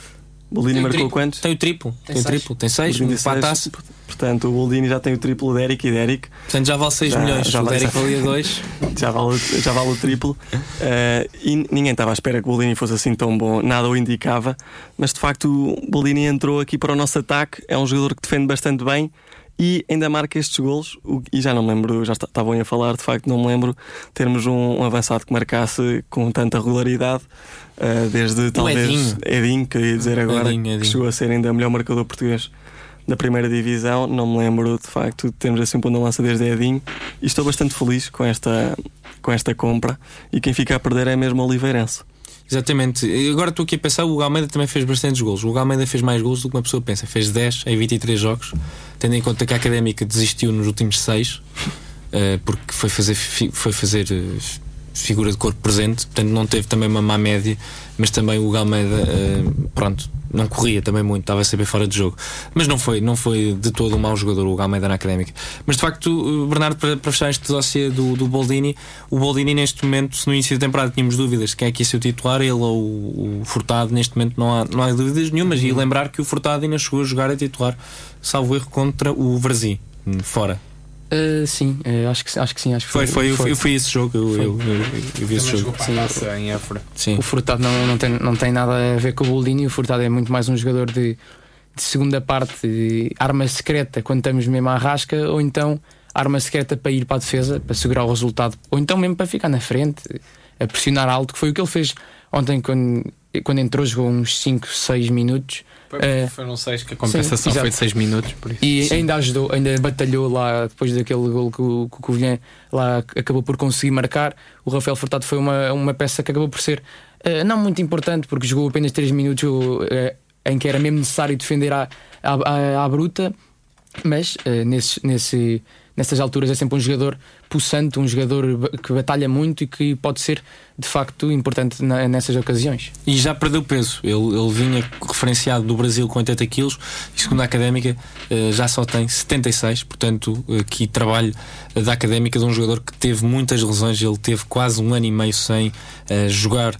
O Boldini Tem o marcou triplo. quantos? Tem o triplo, tem, o seis. triplo, tem 6, Boldini um para a seis. taça. Portanto, o Boldini já tem o triplo de Eric e de Eric Portanto já vale 6 Já- milhões. já o vale- Derek valia 2. já vale, já vale o triplo. Eh, e ninguém estava à espera que o Boldini fosse assim tão bom, nada o indicava. Mas de facto, o Boldini entrou aqui para o nosso ataque. É um jogador que defende bastante bem e ainda marca estes golos. O- E já não me lembro, já estavam a falar, de facto, não me lembro termos um, um avançado que marcasse com tanta regularidade. eh, desde talvez Edinho. Edinho, que eu ia dizer agora, Edinho, Edinho. que chegou a ser ainda o melhor marcador português da primeira divisão. Não me lembro de facto de termos assim um ponto de lança desde Edinho. E estou bastante feliz com esta, com esta compra. E quem fica a perder é mesmo o Oliveirense. Exatamente. Agora estou aqui a pensar, o Hugo Almeida também fez bastantes gols. O Hugo Almeida fez mais gols do que uma pessoa pensa. Fez 10 em 23 jogos, tendo em conta que a Académica desistiu nos últimos 6, porque foi fazer, foi fazer eh, figura de corpo presente, portanto não teve também uma má média, mas também o Hugo Almeida, eh, pronto, não corria também muito, estava sempre fora de jogo. Mas não foi, não foi de todo um mau jogador o Almeida na Académica. Mas de facto, eh, Bernardo, para, para fechar este dossiê do, do Boldini, o Boldini neste momento, se no início da temporada tínhamos dúvidas de quem é que ia ser o titular, ele ou o, Furtado, neste momento não há, não há dúvidas nenhumas. E lembrar que o Furtado ainda chegou a jogar a titular, salvo erro, contra o Varzim, hum, fora. Uh, sim, uh, acho, que, acho que sim. Acho que Foi, foi, eu, eu fui esse jogo, eu, eu, eu- eu vi esse Também jogo. taça em Évora. Sim. O Furtado não, não, tem, não tem nada a ver com o Boldini. O Furtado é muito mais um jogador de, de segunda parte, de arma secreta quando estamos mesmo à rasca, ou então arma secreta para ir para a defesa, para segurar o resultado, ou então mesmo para ficar na frente, a pressionar alto, que foi o que ele fez ontem quando, quando entrou, jogou uns 5, 6 minutos. Eh, Foram seis que a compensação Sim, foi de 6 minutos. Por isso. E ainda ajudou, ainda batalhou lá depois daquele gol que o, que o Covilhã lá acabou por conseguir marcar. O Rafael Furtado foi uma, uma peça que acabou por ser eh, não muito importante, porque jogou apenas 3 minutos eh, em que era mesmo necessário defender à, à, à- à bruta, mas eh, nesse, nesse, nessas alturas é sempre um jogador pulsante, um jogador que batalha muito e que pode ser de facto importante na- nessas ocasiões. E já perdeu peso. Ele, ele vinha referenciado do Brasil com 80 quilos e, segundo a académica, eh, já só tem 76. Portanto, aqui trabalho eh, da académica de um jogador que teve muitas lesões. Ele teve quase um ano e meio sem eh, jogar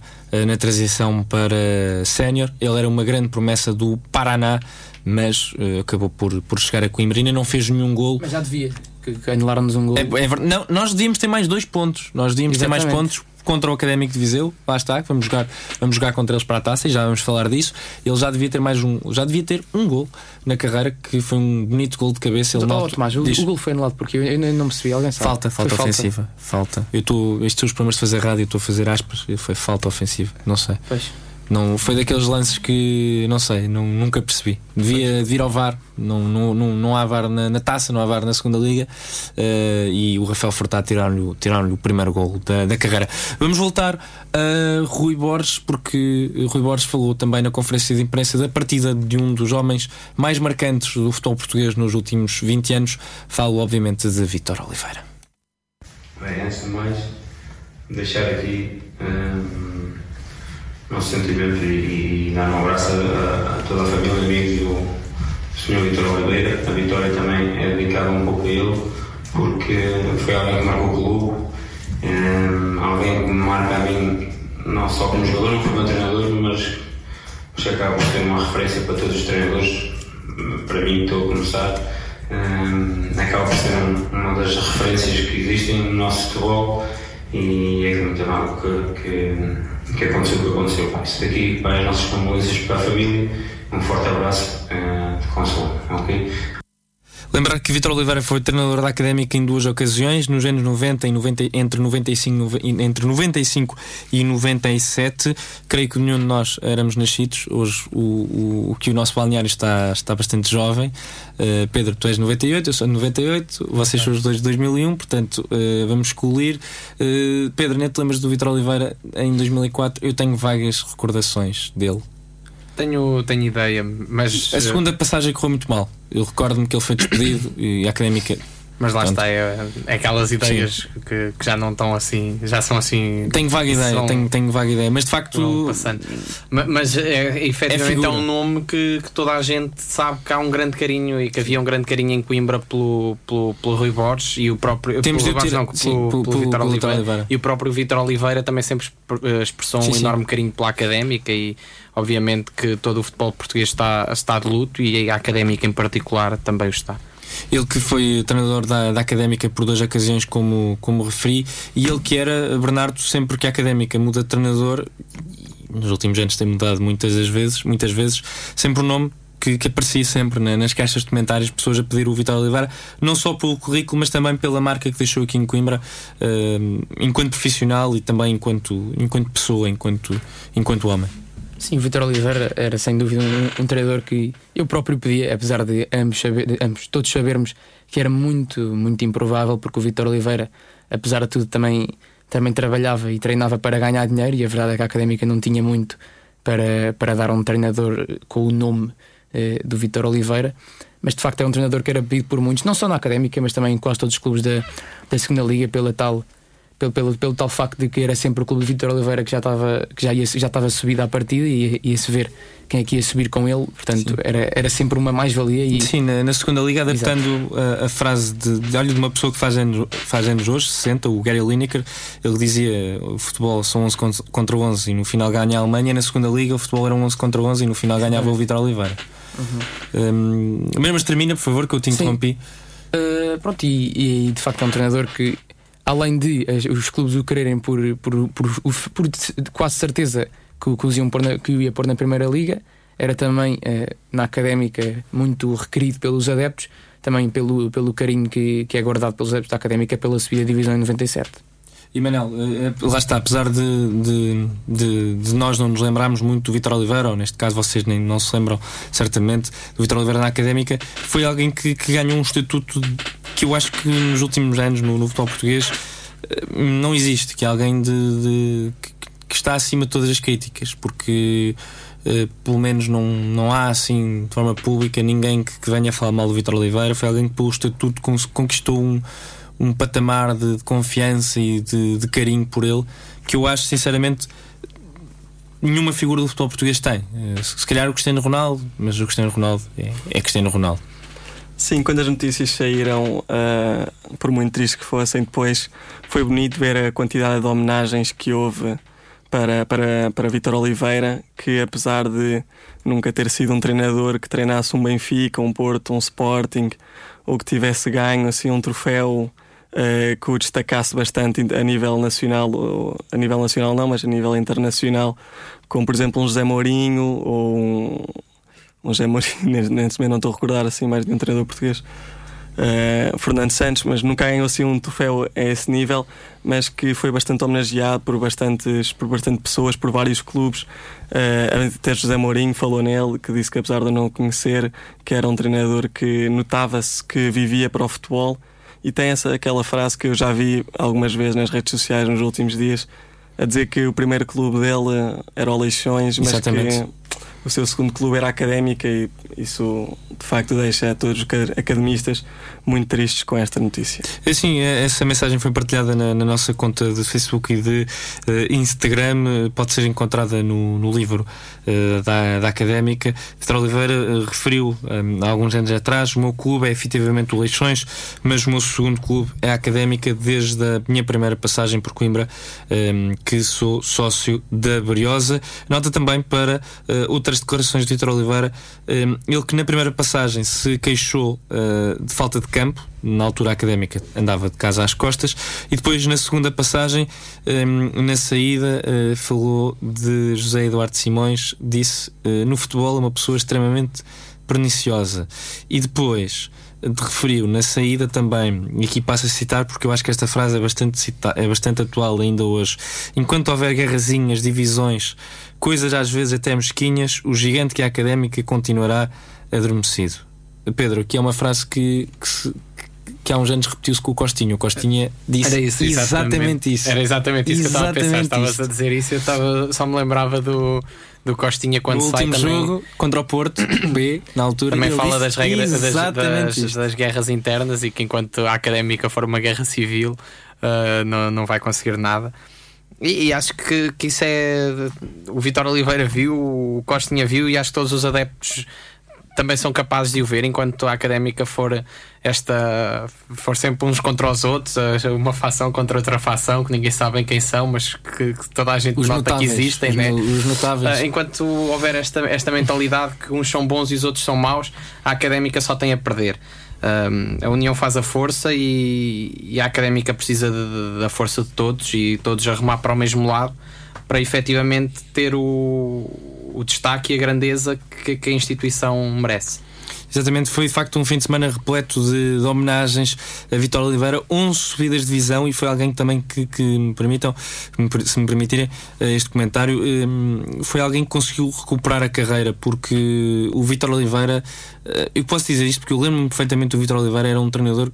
na transição para sénior. Ele era uma grande promessa do Paraná, mas eh, acabou por, por chegar a Coimbra. Ainda não fez nenhum gol. Mas já devia, que, anularam-nos um gol. É, é não, nós devíamos ter mais dois pontos. Nós devíamos ter mais Exatamente. pontos contra o Académico de Viseu. Lá está, que vamos jogar, vamos jogar contra eles para a taça e já vamos falar disso. Ele já devia ter mais um, já devia ter um gol na carreira, que foi um bonito gol de cabeça. Ele Oh, não- Tomás, o, diz- o gol foi anulado porque eu, eu não- percebi. Alguém sabe? Falta, falta Foi ofensiva. Falta. Eu estou. Estes são os problemas de fazer rádio, eu estou a fazer aspas. Foi falta ofensiva. Não sei. Pois. Não, foi daqueles lances que não sei, não, nunca percebi. Devia vir ao VAR, não, não, não, não há VAR na, na taça, não há VAR na segunda liga eh, e o Rafael Furtado tiraram-lhe tiraram o primeiro gol da, da carreira. Vamos voltar a Rui Borges, porque Rui Borges falou também na conferência de imprensa da partida de um dos homens mais marcantes do futebol português nos últimos 20 anos. Falo, obviamente, de Vítor Oliveira. Bem, antes de mais, deixar aqui hum, nosso sentimento e, e dar um abraço a, a toda a família, amigos do Sr. Vitor Oliveira. A vitória também é dedicada um pouco a ele, porque foi alguém que marcou o clube, hum, alguém que marca a mim, não só como jogador, como como treinador, mas, mas acaba por ser uma referência para todos os treinadores. Para mim, estou a começar. Hum, acaba por ser um- uma das referências que existem no nosso futebol e é muito algo que, que, que aconteceu o que aconteceu. Isso daqui para as nossas condolências para a família, um forte abraço uh, de consolo, ok? Lembrar que Vitor Oliveira foi treinador da Académica em duas ocasiões, nos anos 90 e 90, entre, 95, entre 95 e 97. Creio que nenhum de nós éramos nascidos. Hoje o, o, o que o nosso balneário está, está bastante jovem. Uh, Pedro, tu és 98, eu sou de 98, vocês são os dois de 2001, portanto uh, vamos escolher. Uh, Pedro, nem te lembras do Vitor Oliveira em 2004? Eu tenho vagas recordações dele. Tenho, tenho ideia, mas. A segunda passagem correu muito mal. Eu recordo-me que ele foi despedido e a académica. Mas lá está, é, é aquelas ideias que, que, já não estão assim, já são assim. Tenho vaga ideia, são, tenho, tenho vaga ideia, mas de facto. Mas, mas é, efetivamente é, é, um nome que, que, toda a gente sabe que há um grande carinho e que havia um grande carinho em Coimbra pelo, pelo, pelo Rui Borges e o próprio. Temos pelo, de não, sim, pelo, pelo, pelo Vitor Oliveira. Oliveira. E o próprio Vitor Oliveira também sempre eh, expressou sim, um sim. enorme carinho pela académica e obviamente que todo o futebol português está, está de luto e a académica em particular também o está. Ele que foi treinador da, da Académica por duas ocasiões, como, como referi, e ele que era, Bernardo, sempre que a Académica muda de treinador, nos últimos anos tem mudado muitas das vezes, muitas vezes, sempre o um nome que, que, aparecia sempre né, nas caixas de comentários, pessoas a pedir o Vitor Oliveira, não só pelo currículo, mas também pela marca que deixou aqui em Coimbra, uh, enquanto profissional e também enquanto, enquanto pessoa, enquanto, enquanto homem. Sim, Vitor Oliveira era sem dúvida um, um, treinador que eu próprio pedia, apesar de ambos, saber, de ambos todos sabermos que era muito, muito improvável, porque o Vitor Oliveira, apesar de tudo, também, também trabalhava e treinava para ganhar dinheiro, e a verdade é que a académica não tinha muito para, para dar a um treinador com o nome eh, do Vitor Oliveira. Mas de facto é um treinador que era pedido por muitos, não só na académica, mas também em quase todos os clubes da, da segunda Liga, pela tal pelo, pelo, pelo tal facto de que era sempre o clube de Vitor Oliveira que já estava que já, ia, já estava subido à partida e ia-se ver quem é que ia subir com ele, portanto era, era sempre uma mais-valia. E... Sim, na, na, segunda liga, adaptando a, a, frase de, de, olha, de uma pessoa que faz anos, faz anos hoje, 60, o Gary Lineker, ele dizia o futebol são 11 contra 11 e no final ganha a Alemanha, na segunda liga o futebol era 11 contra 11 e no final ganhava o Vitor Oliveira. Uhum. Um, mas termina, por favor, que eu te interrompi. Uh, pronto, e, e, de facto é um treinador que além de os clubes o quererem por, por, por, por quase certeza que, que, iam na, que o ia pôr na Primeira Liga, era também eh, na académica muito requerido pelos adeptos, também pelo, pelo carinho que, que é guardado pelos adeptos da académica pela subida da divisão em 97. E Manel, eh, eh, lá está, apesar de, de, de, de, nós não nos lembrarmos muito do Vitor Oliveira, ou neste caso vocês nem não se lembram certamente do Vitor Oliveira na académica, foi alguém que, que ganhou um estatuto que eu acho que nos últimos anos no, no futebol português eh, não existe, que é alguém de, que, que, está acima de todas as críticas, porque pelo menos não, não há assim de forma pública ninguém que, que venha falar mal do Vitor Oliveira. Foi alguém que pelo estatuto conquistou um, um patamar de, de confiança e de, de carinho por ele que eu acho sinceramente nenhuma figura do futebol português tem. Eh, se calhar o Cristiano Ronaldo, mas o Cristiano Ronaldo é, é Cristiano Ronaldo. Sim, quando as notícias saíram, uh, por muito triste que fossem, depois foi bonito ver a quantidade de homenagens que houve para, para, para Vitor Oliveira, que apesar de nunca ter sido um treinador que treinasse um Benfica, um Porto, um Sporting, ou que tivesse ganho assim um troféu uh, que o destacasse bastante a nível nacional, ou, a nível nacional não, mas a nível internacional, como por exemplo um José Mourinho ou um, um José Mourinho, neste momento não estou a recordar assim mais de um treinador português. Uh, Fernando Santos, mas nunca ganhou assim um troféu a esse nível, mas que foi bastante homenageado por bastantes, por bastante pessoas, por vários clubes. Uh, até José Mourinho falou nele, que disse que apesar de não conhecer, que era um treinador que notava-se que vivia para o futebol. E tem essa aquela frase que eu já vi algumas vezes nas redes sociais nos últimos dias, a dizer que o primeiro clube dele era o Leixões, mas Exatamente. que o seu segundo clube era a Académica e isso de facto deixa todos os academistas muito tristes com esta notícia. É sim, é, essa mensagem foi partilhada na, na nossa conta de Facebook e de uh, Instagram, pode ser encontrada no, no livro uh, da, da Académica. Vitor Oliveira uh, referiu um, há alguns anos atrás: o meu clube é efetivamente o Leixões, mas o meu segundo clube é a Académica desde a minha primeira passagem por Coimbra, um, que sou sócio da Briosa. Nota também para outras primeiras declarações de Vitor Oliveira, um, ele que na primeira passagem se queixou uh, de falta de campo, na altura académica andava de casa às costas, e depois na segunda passagem, um, na saída, uh, falou de José Eduardo Simões, disse uh, no futebol uma pessoa extremamente perniciosa. E depois referiu na saída também, e aqui passo a citar porque eu acho que esta frase é bastante, cita é bastante atual ainda hoje. Enquanto houver guerrazinhas, divisões, coisas às vezes até mesquinhas, o gigante que é académica continuará adormecido. Pedro, aqui é uma frase que, que, se, que há uns anos repetiu-se com o Costinho. O Costinha disse Era isso, exatamente. exatamente isso. Era exatamente isso exatamente que eu estava a pensar. Estavas a dizer isso, eu estava, só me lembrava do do Costinha quando no sai último também, jogo contra o Porto B na altura também fala das regras das, das, das, guerras internas e que enquanto a académica for uma guerra civil uh, não, não vai conseguir nada. E, e, acho que, que isso é o Vitor Oliveira viu o Costinha viu e acho que todos os adeptos também são capazes de o ver enquanto a académica for esta for sempre uns contra os outros, uma facção contra outra facção que ninguém sabe quem são, mas que, que toda a gente os nota notáveis, que existem, os, né? os notáveis. Uh, enquanto houver esta, esta mentalidade que uns são bons e os outros são maus, a académica só tem a perder. Um, a união faz a força e, e a académica precisa de, de, da força de todos e todos a remar para o mesmo lado para efetivamente ter o, o destaque e a grandeza que, que a instituição merece. Exatamente, foi de facto um fim de semana repleto de, de homenagens a Vitor Oliveira, 11 subidas de divisão e foi alguém também que, que me permitam, se me permitirem eh, este comentário, eh, foi alguém que conseguiu recuperar a carreira porque o Vitor Oliveira, eh, eu posso dizer isto porque eu lembro-me perfeitamente do Vitor Oliveira, era um treinador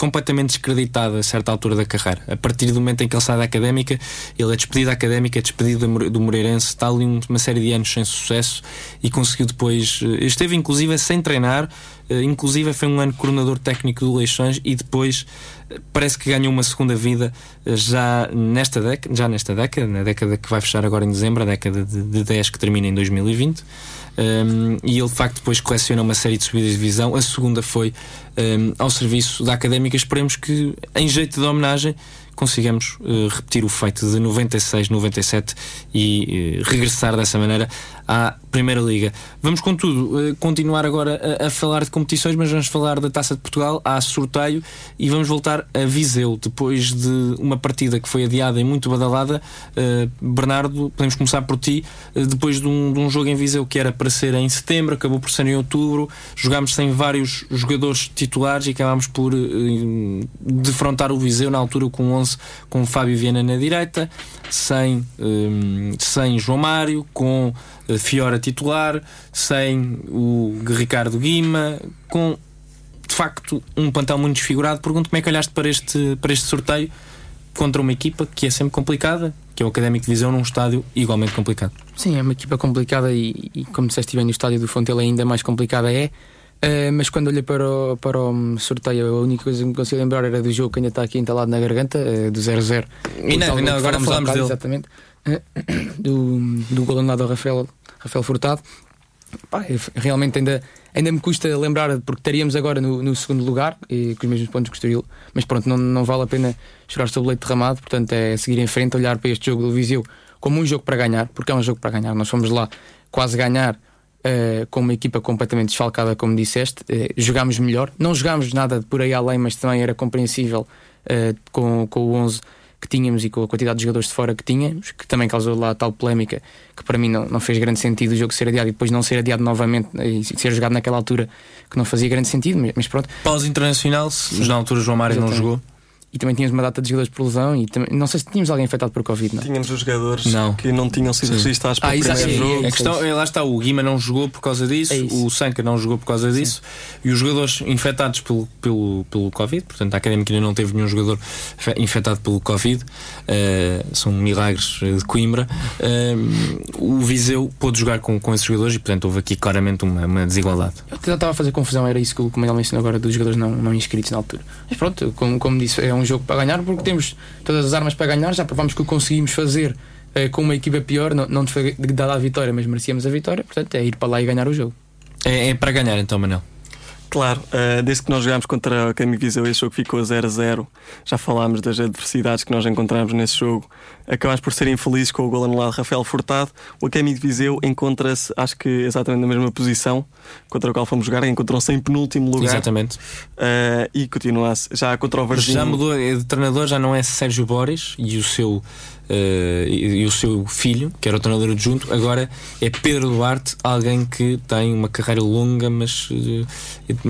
completamente descreditado a certa altura da carreira. A partir do momento em que ele sai da académica, ele é despedido da académica, é despedido do Moreirense, está ali uma série de anos sem sucesso e conseguiu depois. Eh, esteve inclusive sem treinar, eh, inclusive foi um ano coordenador técnico do Leixões e depois eh, parece que ganhou uma segunda vida já nesta década, já nesta década, na década que vai fechar agora em dezembro, a década de, de 10 que termina em 2020. Um, e ele de facto depois coleciona uma série de subidas de divisão. A segunda foi um, ao serviço da académica. Esperemos que, em jeito de homenagem, consigamos uh, repetir o feito de 96, 97 e uh, regressar dessa maneira à Primeira Liga. Vamos, contudo, uh, continuar agora a, a, falar de competições, mas vamos falar da Taça de Portugal, há sorteio e vamos voltar a Viseu, depois de uma partida que foi adiada e muito badalada. Bernardo, podemos começar por ti. Depois de um, de um, jogo em Viseu que era para ser em setembro, acabou por ser em outubro, jogámos sem vários jogadores titulares e acabámos por defrontar o Viseu na altura com 11, com Fábio Viana na direita, sem, sem João Mário, com Fiora titular, sem o Ricardo Guima, com de facto um plantel muito desfigurado. Pergunto como é que olhaste para este, para este sorteio contra uma equipa que é sempre complicada, que é o Académico de Visão num estádio igualmente complicado. Sim, é uma equipa complicada e, e como disseste bem, no estádio do Fontela ainda mais complicada é. Uh, mas quando olhei para o, para o sorteio, a única coisa que me consigo lembrar era do jogo que ainda está aqui entalado na garganta, uh, do 0-0. E não, não agora falamos dele. Exatamente. Uh, do, do gol anulado ao Rafael Rafael Furtado. Pá, realmente ainda, ainda me custa lembrar, porque estaríamos agora no, no segundo lugar, e, com os mesmos pontos que o Estoril, mas pronto, não, não vale a pena chorar sobre o leite derramado, portanto é seguir em frente, olhar para este jogo do Viseu como um jogo para ganhar, porque é um jogo para ganhar. Nós fomos lá quase ganhar uh, com uma equipa completamente desfalcada, como disseste, uh, jogámos melhor, não jogámos nada por aí além, mas também era compreensível uh, com, com o 11 que tínhamos e com a quantidade de jogadores de fora que tínhamos, que também causou lá tal polémica que para mim não, não fez grande sentido o jogo ser adiado e depois não ser adiado novamente e ser jogado naquela altura que não fazia grande sentido, mas, mas pronto. Pausa internacional, se na altura João Mário não jogou. E também tínhamos uma data de jogadores por lesão e também, não sei se tínhamos alguém afetado por Covid, não? Tínhamos os jogadores não. que não tinham sido Sim. registados para ah, o primeiro jogo. A questão, é, lá está, o Guima não jogou por causa disso, é o Sanca não jogou por causa disso Sim. e os jogadores infectados pelo, pelo, pelo Covid, portanto a Académica ainda não teve nenhum jogador infectado pelo Covid, uh, são milagres de Coimbra. Uh, o Viseu pôde jogar com, com esses jogadores e portanto houve aqui claramente uma, uma desigualdade. Eu estava a fazer confusão, era isso que o Comunal mencionou agora dos jogadores não, não inscritos na altura. Mas pronto, como, como disse, é um jogo para ganhar porque temos todas as armas para ganhar, já provamos que o conseguimos fazer eh, com uma equipa pior, não, não nos foi dada a vitória, mas merecíamos a vitória, portanto é ir para lá e ganhar o jogo. É, é para ganhar então, Manel. Claro, uh, desde que nós jogámos contra a Académica Viseu, esse jogo ficou 0 a 0. Já falámos das adversidades que nós encontramos nesse jogo. Acabámos por ser infelizes com o gol anulado Rafael Furtado. O Académica de Viseu encontra-se, acho que exatamente na mesma posição contra o qual fomos jogar, encontrou-se em penúltimo lugar. Exatamente. Uh, e continua já contra o Varginho. Já mudou, de treinador já não é Sérgio Boris e o seu Uh, e, e, o seu filho, que era o treinador adjunto, agora é Pedro Duarte, alguém que tem uma carreira longa, mas uh,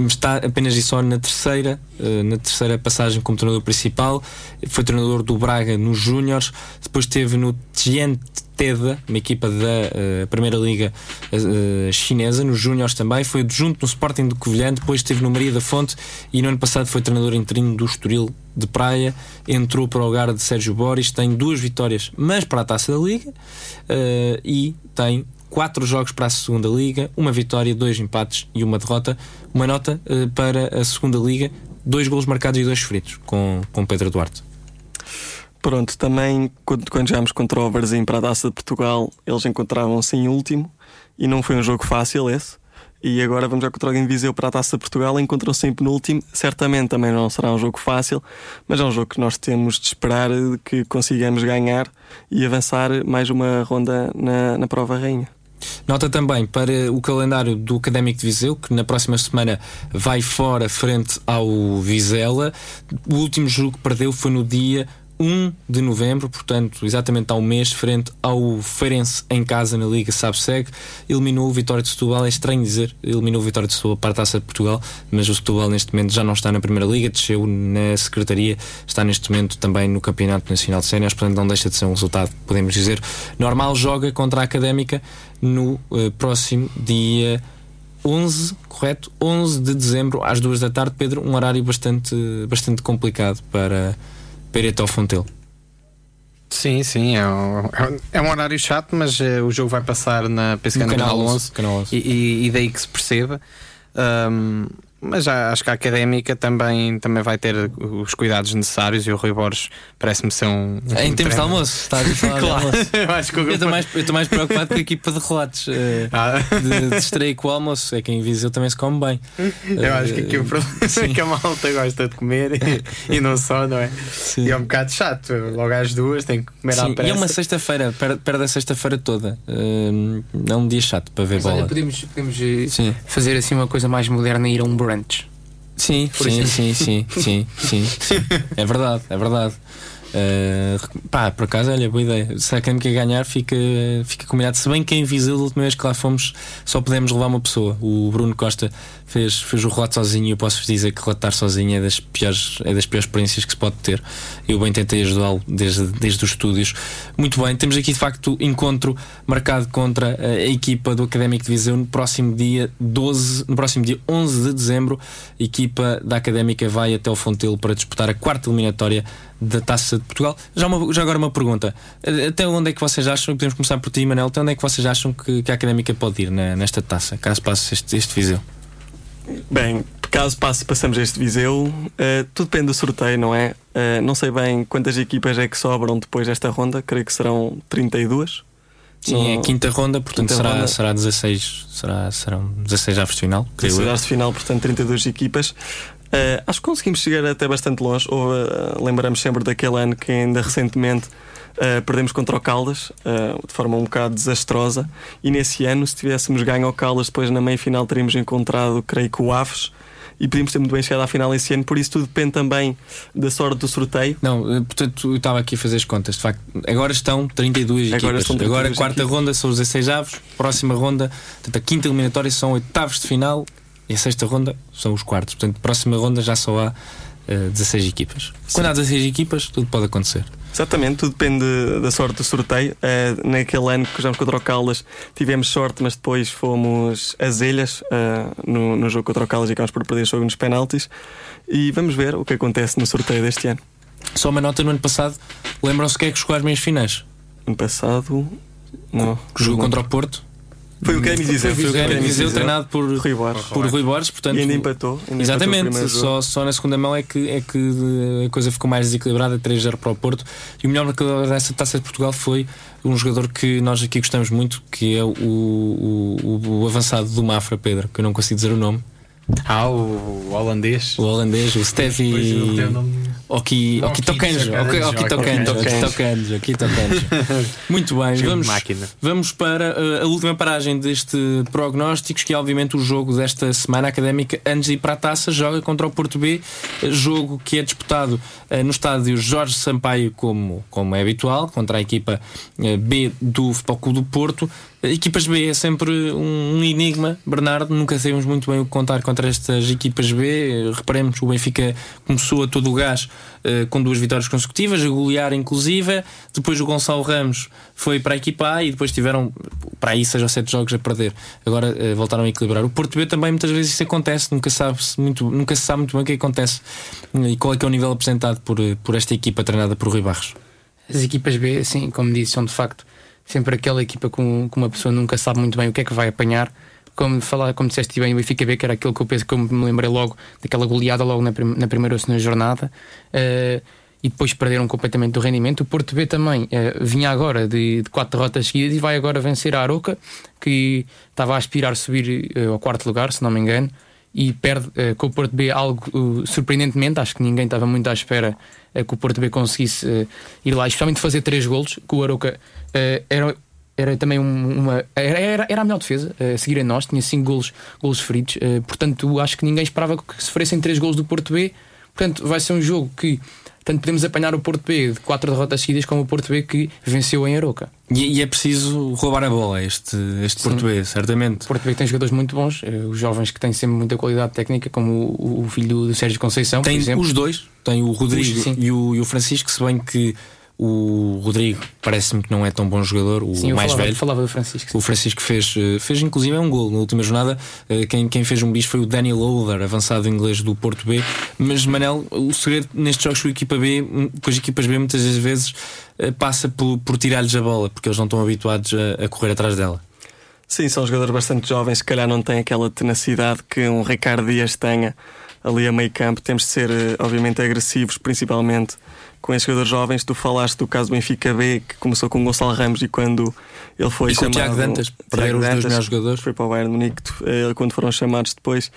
está apenas e só na terceira, uh, na terceira passagem como treinador principal. Foi treinador do Braga nos Júniores, depois esteve no Tiente Teda, uma equipa da uh, Primeira Liga uh, chinesa, nos Júniores também, foi adjunto no Sporting do Covilhã, depois esteve no Maria da Fonte e no ano passado foi treinador interino do Estoril de Praia, entrou para o lugar de Sérgio Boris, tem duas vitórias, mas para a Taça da Liga, uh, e tem quatro jogos para a segunda liga, uma vitória, dois empates e uma derrota. Uma nota para a segunda liga, dois golos marcados e dois feridos com, com Pedro Duarte. Pronto, também quando, quando jogámos contra o Varzim para a Taça de Portugal, eles encontravam-se em último e não foi um jogo fácil esse. E agora vamos já contra alguém de Viseu para a Taça de Portugal, encontram-se em penúltimo. Certamente também não será um jogo fácil, mas é um jogo que nós temos de esperar que consigamos ganhar e avançar mais uma ronda na, na prova rainha. Nota também para o calendário do Académico de Viseu, que na próxima semana vai fora frente ao Vizela. O último jogo que perdeu foi no dia 1 de novembro, portanto, exatamente há um mês, frente ao Feirense em casa na Liga Sabseg, eliminou o Vitória de Setúbal. É estranho dizer, eliminou o Vitória de Setúbal para a taça de Portugal, mas o Setúbal neste momento já não está na Primeira Liga, desceu na Secretaria, está neste momento também no Campeonato Nacional de Séniores, portanto, não deixa de ser um resultado, podemos dizer, normal. Joga contra a Académica no uh, próximo dia. 11, correto? 11 de dezembro às 2 da tarde, Pedro, um horário bastante, bastante complicado para, Pereto ao Fontelo. Sim, sim, é um, é um horário chato, mas uh, o jogo vai passar na penso no, no canal 11, canal 11. E, e, e, daí que se perceba. Um, mas já, acho que a académica também, também vai ter os cuidados necessários e o Rui Borges parece-me ser um. um em termos de almoço, está a falar claro. eu que eu estou mais, mais preocupado com a equipa de relatos uh, ah. de, de estreia com o almoço. É que em Viseu também se come bem. Eu acho que aqui o problema é que a malta gosta de comer e, e não só, não é? Sim. E é um bocado chato. Logo às duas tem que comer Sim, à pressa. E é uma sexta-feira, perde a sexta-feira toda. Uh, é um dia chato para ver Mas bola. Olha, podemos, podemos eh, fazer assim uma coisa mais moderna e ir a um brunch brunch. Sim, sim, sim, sim, sim, sim, sim. É verdade, é verdade. Uh, pá, por acaso, olha, boa ideia. Se a Académica ganhar, fica, fica combinado. Se bem que em Viseu, da última vez que lá fomos, só pudemos levar uma pessoa. O Bruno Costa fez, fez o relato sozinho e eu posso-vos dizer que relatar sozinho é das, piores, é das piores experiências que se pode ter. Eu bem tentei ajudá-lo desde, desde os estúdios. Muito bem, temos aqui de facto encontro marcado contra a equipa do Académico de Viseu no próximo dia 12, no próximo dia 11 de dezembro. A equipa da Académica vai até o Fontelo para disputar a quarta eliminatória da Taça de Portugal. Já, uma, já agora uma pergunta: até onde é que vocês acham? Podemos começar por ti, Manel. Até onde é que vocês acham que, que a Académica pode ir na, nesta taça, caso passe este, este Viseu? Bem, caso passe, passamos este Viseu, uh, tudo depende do sorteio, não é? Uh, não sei bem quantas equipas é que sobram depois desta ronda, creio que serão 32. Sim, é a quinta ronda, portanto quinta será, ronda. será 16, será, serão 16 aves de final. 16 aves de final, portanto 32 equipas. Uh, acho que conseguimos chegar até bastante longe. Ou, uh, lembramos sempre daquele ano que ainda recentemente uh, perdemos contra o Caldas de forma um bocado desastrosa. E nesse ano, se tivéssemos ganho ao Caldas, depois na meia final teríamos encontrado, creio que o Aves e podíamos ter muito bem chegado à final esse ano, por isso tudo depende também da sorte do sorteio. Não, portanto, eu estava aqui a fazer as contas, de facto, agora estão 32 agora equipas. Estão 32 agora a quarta equipas. ronda são os 16 avos, próxima ronda, portanto, a quinta eliminatória são oitavos de final e a sexta ronda são os quartos. Portanto, próxima ronda já só há uh, eh, 16 equipas. Sim. Quando há 16 equipas, tudo pode acontecer. Exatamente, tudo depende da sorte do sorteio. Uh, naquele ano que jogamos contra o Caldas tivemos sorte, mas depois fomos às ilhas uh, no, no jogo contra o Caldas e acabamos por perder o jogo nos penaltis. E vamos ver o que acontece no sorteio deste ano. Só uma nota no ano passado, lembram-se quem é que chegou às meias finais? Ano passado, não. Jogou contra o Porto foi o Grêmio Viseu. Foi o Grêmio Viseu treinado por Rui Borges. Por Rui Borges, portanto. E ainda empatou. Ainda exatamente, empatou só, só na segunda mão é que, é que a coisa ficou mais desequilibrada 3-0 para o Porto. E o melhor marcador dessa taça de Portugal foi um jogador que nós aqui gostamos muito, que é o, o, o avançado do Mafra, Pedro, que eu não consigo dizer o nome. Ah, o holandês. O holandês, o Steffi. Oki, Oki Tocanjo. Oki Tocanjo. Oki Tocanjo. Oki Tocanjo. Muito bem, vamos, vamos para uh, a última paragem deste prognósticos, que é obviamente o jogo desta semana académica antes de ir para a taça, joga contra o Porto B, jogo que é disputado uh, no estádio Jorge Sampaio, como, como é habitual, contra a equipa uh, B do Futebol Clube do Porto. Equipas B é sempre um enigma, Bernardo. Nunca sabemos muito bem o que contar contra estas equipas B. Reparemos, o Benfica começou a todo o gás uh, com duas vitórias consecutivas, a golear inclusive. Depois o Gonçalo Ramos foi para a equipa A e depois tiveram para aí seis ou sete jogos a perder. Agora uh, voltaram a equilibrar. O Porto B também muitas vezes isso acontece, nunca, sabe muito, nunca se sabe muito bem o que acontece e qual é que é o nível apresentado por, por esta equipa treinada por Rui Barros. As equipas B, sim, como disse, são de facto sempre aquela equipa com, com uma pessoa nunca sabe muito bem o que é que vai apanhar. Como, falar, como disseste bem, o Benfica B, que era aquilo que eu penso que eu me lembrei logo daquela goleada logo na, prim na primeira ou segunda jornada. Uh, e depois perderam completamente o rendimento. O Porto B também uh, vinha agora de, de, quatro derrotas seguidas e vai agora vencer a Aroca, que estava a aspirar subir uh, ao quarto lugar, se não me engano, e perde uh, com o Porto B algo surpreendentemente. Acho que ninguém estava muito à espera que o Porto B conseguisse ir lá, especialmente fazer três golos, que o Aroca era, era também uma. Era, era a melhor defesa uh, a seguir a nós, tinha 5 golos, golos feridos, uh, portanto acho que ninguém esperava que sofressem 3 golos do Porto B. Portanto, vai ser um jogo que tanto podemos apanhar o Porto B de 4 derrotas seguidas como o Porto B que venceu em Aroca. E, e, é preciso roubar a bola, este, este Porto B, certamente. O Porto B tem jogadores muito bons, os jovens que têm sempre muita qualidade técnica, como o, o filho do Sérgio Conceição. Tem os dois, tem o Rodrigo e o, e o Francisco, se bem que o Rodrigo parece-me que não é tão bom jogador, o Sim, mais falava, velho. falava do Francisco. O Francisco fez, eh, fez inclusive um gol na última jornada. Eh, quem, quem fez um bicho foi o Daniel Older, avançado inglês do Porto B. Mas Manel, o segredo nestes jogos com a equipa B, com as equipas B, muitas vezes eh, passa por, por tirar-lhes a bola, porque eles não estão habituados a, a correr atrás dela. Sim, são jogadores bastante jovens, se calhar não têm aquela tenacidade que um Ricardo Dias tenha ali a meio campo. Temos de ser, obviamente, agressivos, principalmente com esses jogadores jovens. Tu falaste do caso do Benfica B, que começou com o Gonçalo Ramos e quando ele foi e chamado. Com o Tiago Dantas, perderam os dois melhores jogadores. Foi para o Bayern Munique, eh, quando foram chamados depois,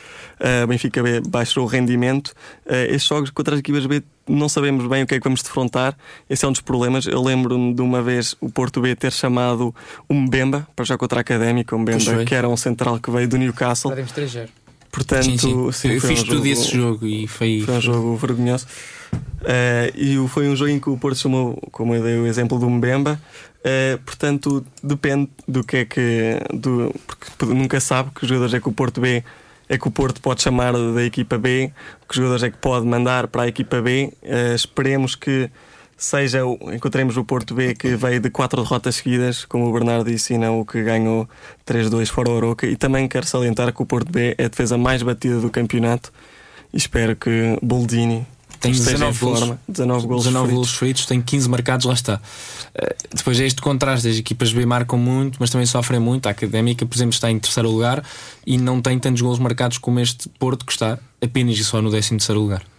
o Benfica B baixou o rendimento. Eh, esses jogos contra as equipas B não sabemos bem o que é que vamos defrontar. Esse é um dos problemas. Eu lembro-me de uma vez o Porto B ter chamado o Mbemba para jogar contra a Académica, o Mbemba, que era um central que veio do Newcastle. Perdemos 3 Portanto, sim, sim. sim eu fiz um tudo jogo, esse jogo e foi. Foi um jogo vergonhoso. Uh, e foi um jogo em que o Porto chamou, como eu dei o exemplo do Mbemba, uh, portanto depende do que é que. Do, porque nunca sabe que jogadores é que o Porto B é que o Porto pode chamar da equipa B, que jogadores é que pode mandar para a equipa B. Uh, esperemos que seja encontremos o Porto B que veio de quatro derrotas seguidas, como o Bernardo disse, e não o que ganhou 3-2 fora o Oroca. E também quero salientar que o Porto B é a defesa mais batida do campeonato. E espero que Boldini tem 19 gols, 19 gols 19 feridos. gols feridos, tem 15 marcados, lá está. Uh, depois é este contraste, as equipas B marcam muito, mas também sofrem muito. A Académica, por exemplo, está em terceiro lugar e não tem tantos gols marcados como este Porto, que está apenas e só no 13 terceiro lugar.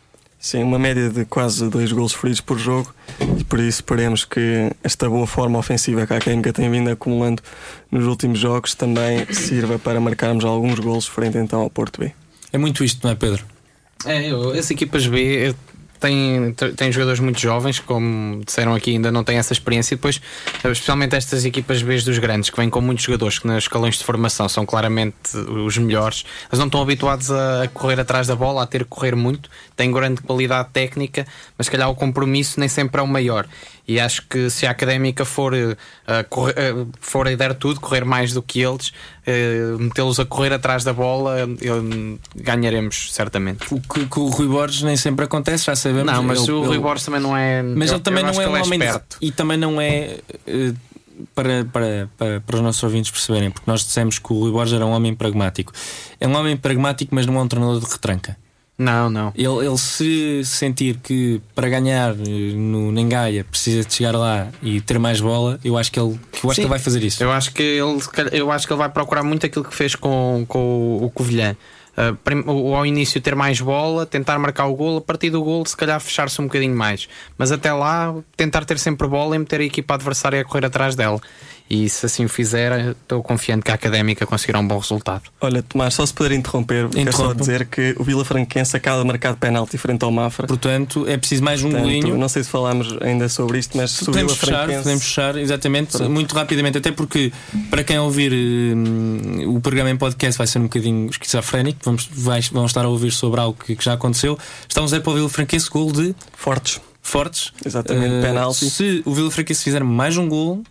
Sim, uma média de quase dois gols feridos por jogo e por isso esperemos que esta boa forma ofensiva que a Académica tem vindo acumulando nos últimos jogos também sirva para marcarmos alguns gols frente então ao Porto B. É muito isto, não é Pedro? É, eu, as equipas B tem, tem jogadores muito jovens, como disseram aqui, ainda não têm essa experiência. E depois, especialmente estas equipas B dos grandes, que vêm com muitos jogadores que nas escalões de formação são claramente os melhores, eles não estão habituados a correr atrás da bola, a ter que correr muito, têm grande qualidade técnica, mas se calhar o compromisso nem sempre é o maior. E acho que se a académica for, uh, correr, uh, for a dar tudo, correr mais do que eles, uh, metê-los a correr atrás da bola, ganharemos certamente. O que, que, o Rui Borges nem sempre acontece, já sabemos. Não, mas ele, o Rui. Borges também não é. Mas eu, ele também não é um é homem. Esperto. E também não é. Para, para, para, para os nossos ouvintes perceberem, porque nós dissemos que o Rui Borges era um homem pragmático. É um homem pragmático, mas não é um treinador de retranca. Não, não. Ele, ele se sentir que para ganhar eh, no Nengaia precisa de chegar lá e ter mais bola, eu acho que ele, eu acho que ele vai fazer isso. Eu acho que ele, eu acho que ele vai procurar muito aquilo que fez com, com o Covilhã. Uh, ao início ter mais bola, tentar marcar o gol, a partir do gol se calhar fechar-se um bocadinho mais. Mas até lá tentar ter sempre bola e meter a equipa adversária a correr atrás dela. E se assim o fizer, estou confiante que a académica conseguirá um bom resultado. Olha, Tomás, só se puder interromper, quero só dizer que o Vila Franquense acaba de marcar de penalti frente ao Mafra. Portanto, é preciso mais um Portanto, golinho. Não sei se falámos ainda sobre isto, mas se podemos fechar, Franquense... podemos fechar, exatamente, Pronto. muito rapidamente, até porque para quem ouvir hum, o programa em podcast vai ser um bocadinho esquizofrénico, vamos, vai, vão estar a ouvir sobre algo que, que já aconteceu. Um Zé para o Vila Franquense, gol de Fortes. Fortes. Exatamente, uh, penalti. Se o Vila Franquense fizer mais um gol,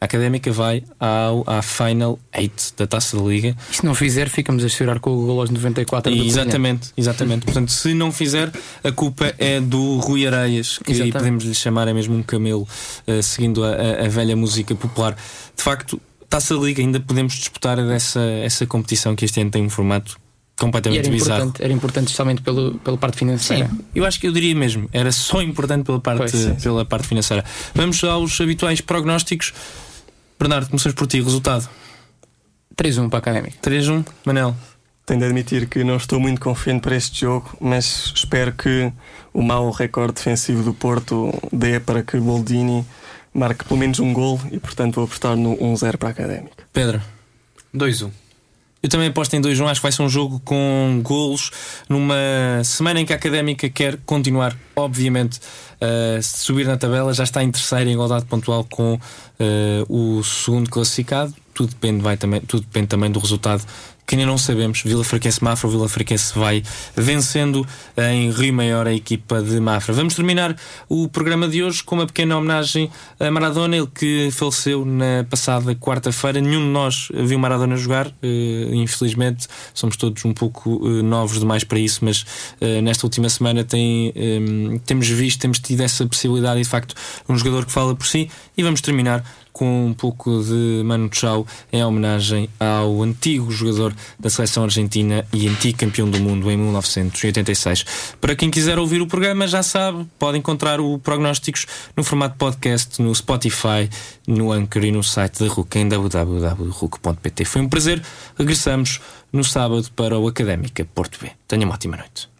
a Académica vai ao, à Final 8 da Taça da Liga. E se não fizer, ficamos a chorar com o gol aos 94 e, Exatamente, exatamente. Portanto, se não fizer, a culpa é do Rui Areias, que exatamente. podemos lhe chamar é mesmo um camelo, uh, seguindo a, a, a, velha música popular. De facto, Taça da Liga ainda podemos disputar essa, essa competição que este ano tem um formato completamente era bizarro. Importante, era importante somente pelo, pela parte financeira. Sim, eu acho que eu diria mesmo, era só importante pela parte, pois, pela parte financeira. Vamos aos habituais prognósticos. Bernardo, começamos por ti, resultado. 3-1 para a Académica. 3-1, Manel. Tenho de admitir que não estou muito confiante para este jogo, mas espero que o mau recorde defensivo do Porto dê para que Boldini marque pelo menos um gol e, portanto, vou apostar no 1-0 para a Académica. Pedro. 2-1. Eu também aposto em 2-1, acho que vai ser um jogo com golos numa semana em que a Académica quer continuar, obviamente, a subir na tabela, já está em terceira em igualdade pontual com uh, o segundo classificado. Tudo depende, vai também, tudo depende também do resultado que ainda não sabemos. Vila Fraquense Mafra, o Vila Fraquense vai vencendo em Rio Maior a equipa de Mafra. Vamos terminar o programa de hoje com uma pequena homenagem a Maradona, ele que faleceu na passada quarta-feira. Nenhum de nós viu Maradona jogar, uh, infelizmente, somos todos um pouco uh, novos demais para isso, mas uh, nesta última semana tem, temos visto, temos tido essa possibilidade e de facto um jogador que fala por si. E vamos terminar com um pouco de Manu Chao em homenagem ao antigo jogador da seleção argentina e antigo campeão do mundo em 1986. Para quem quiser ouvir o programa, já sabe, pode encontrar o Prognósticos no formato podcast no Spotify, no Anchor e no site da RUC em www.ruc.pt. Foi um prazer. Regressamos no sábado para o Académica Porto B. Tenha uma ótima noite.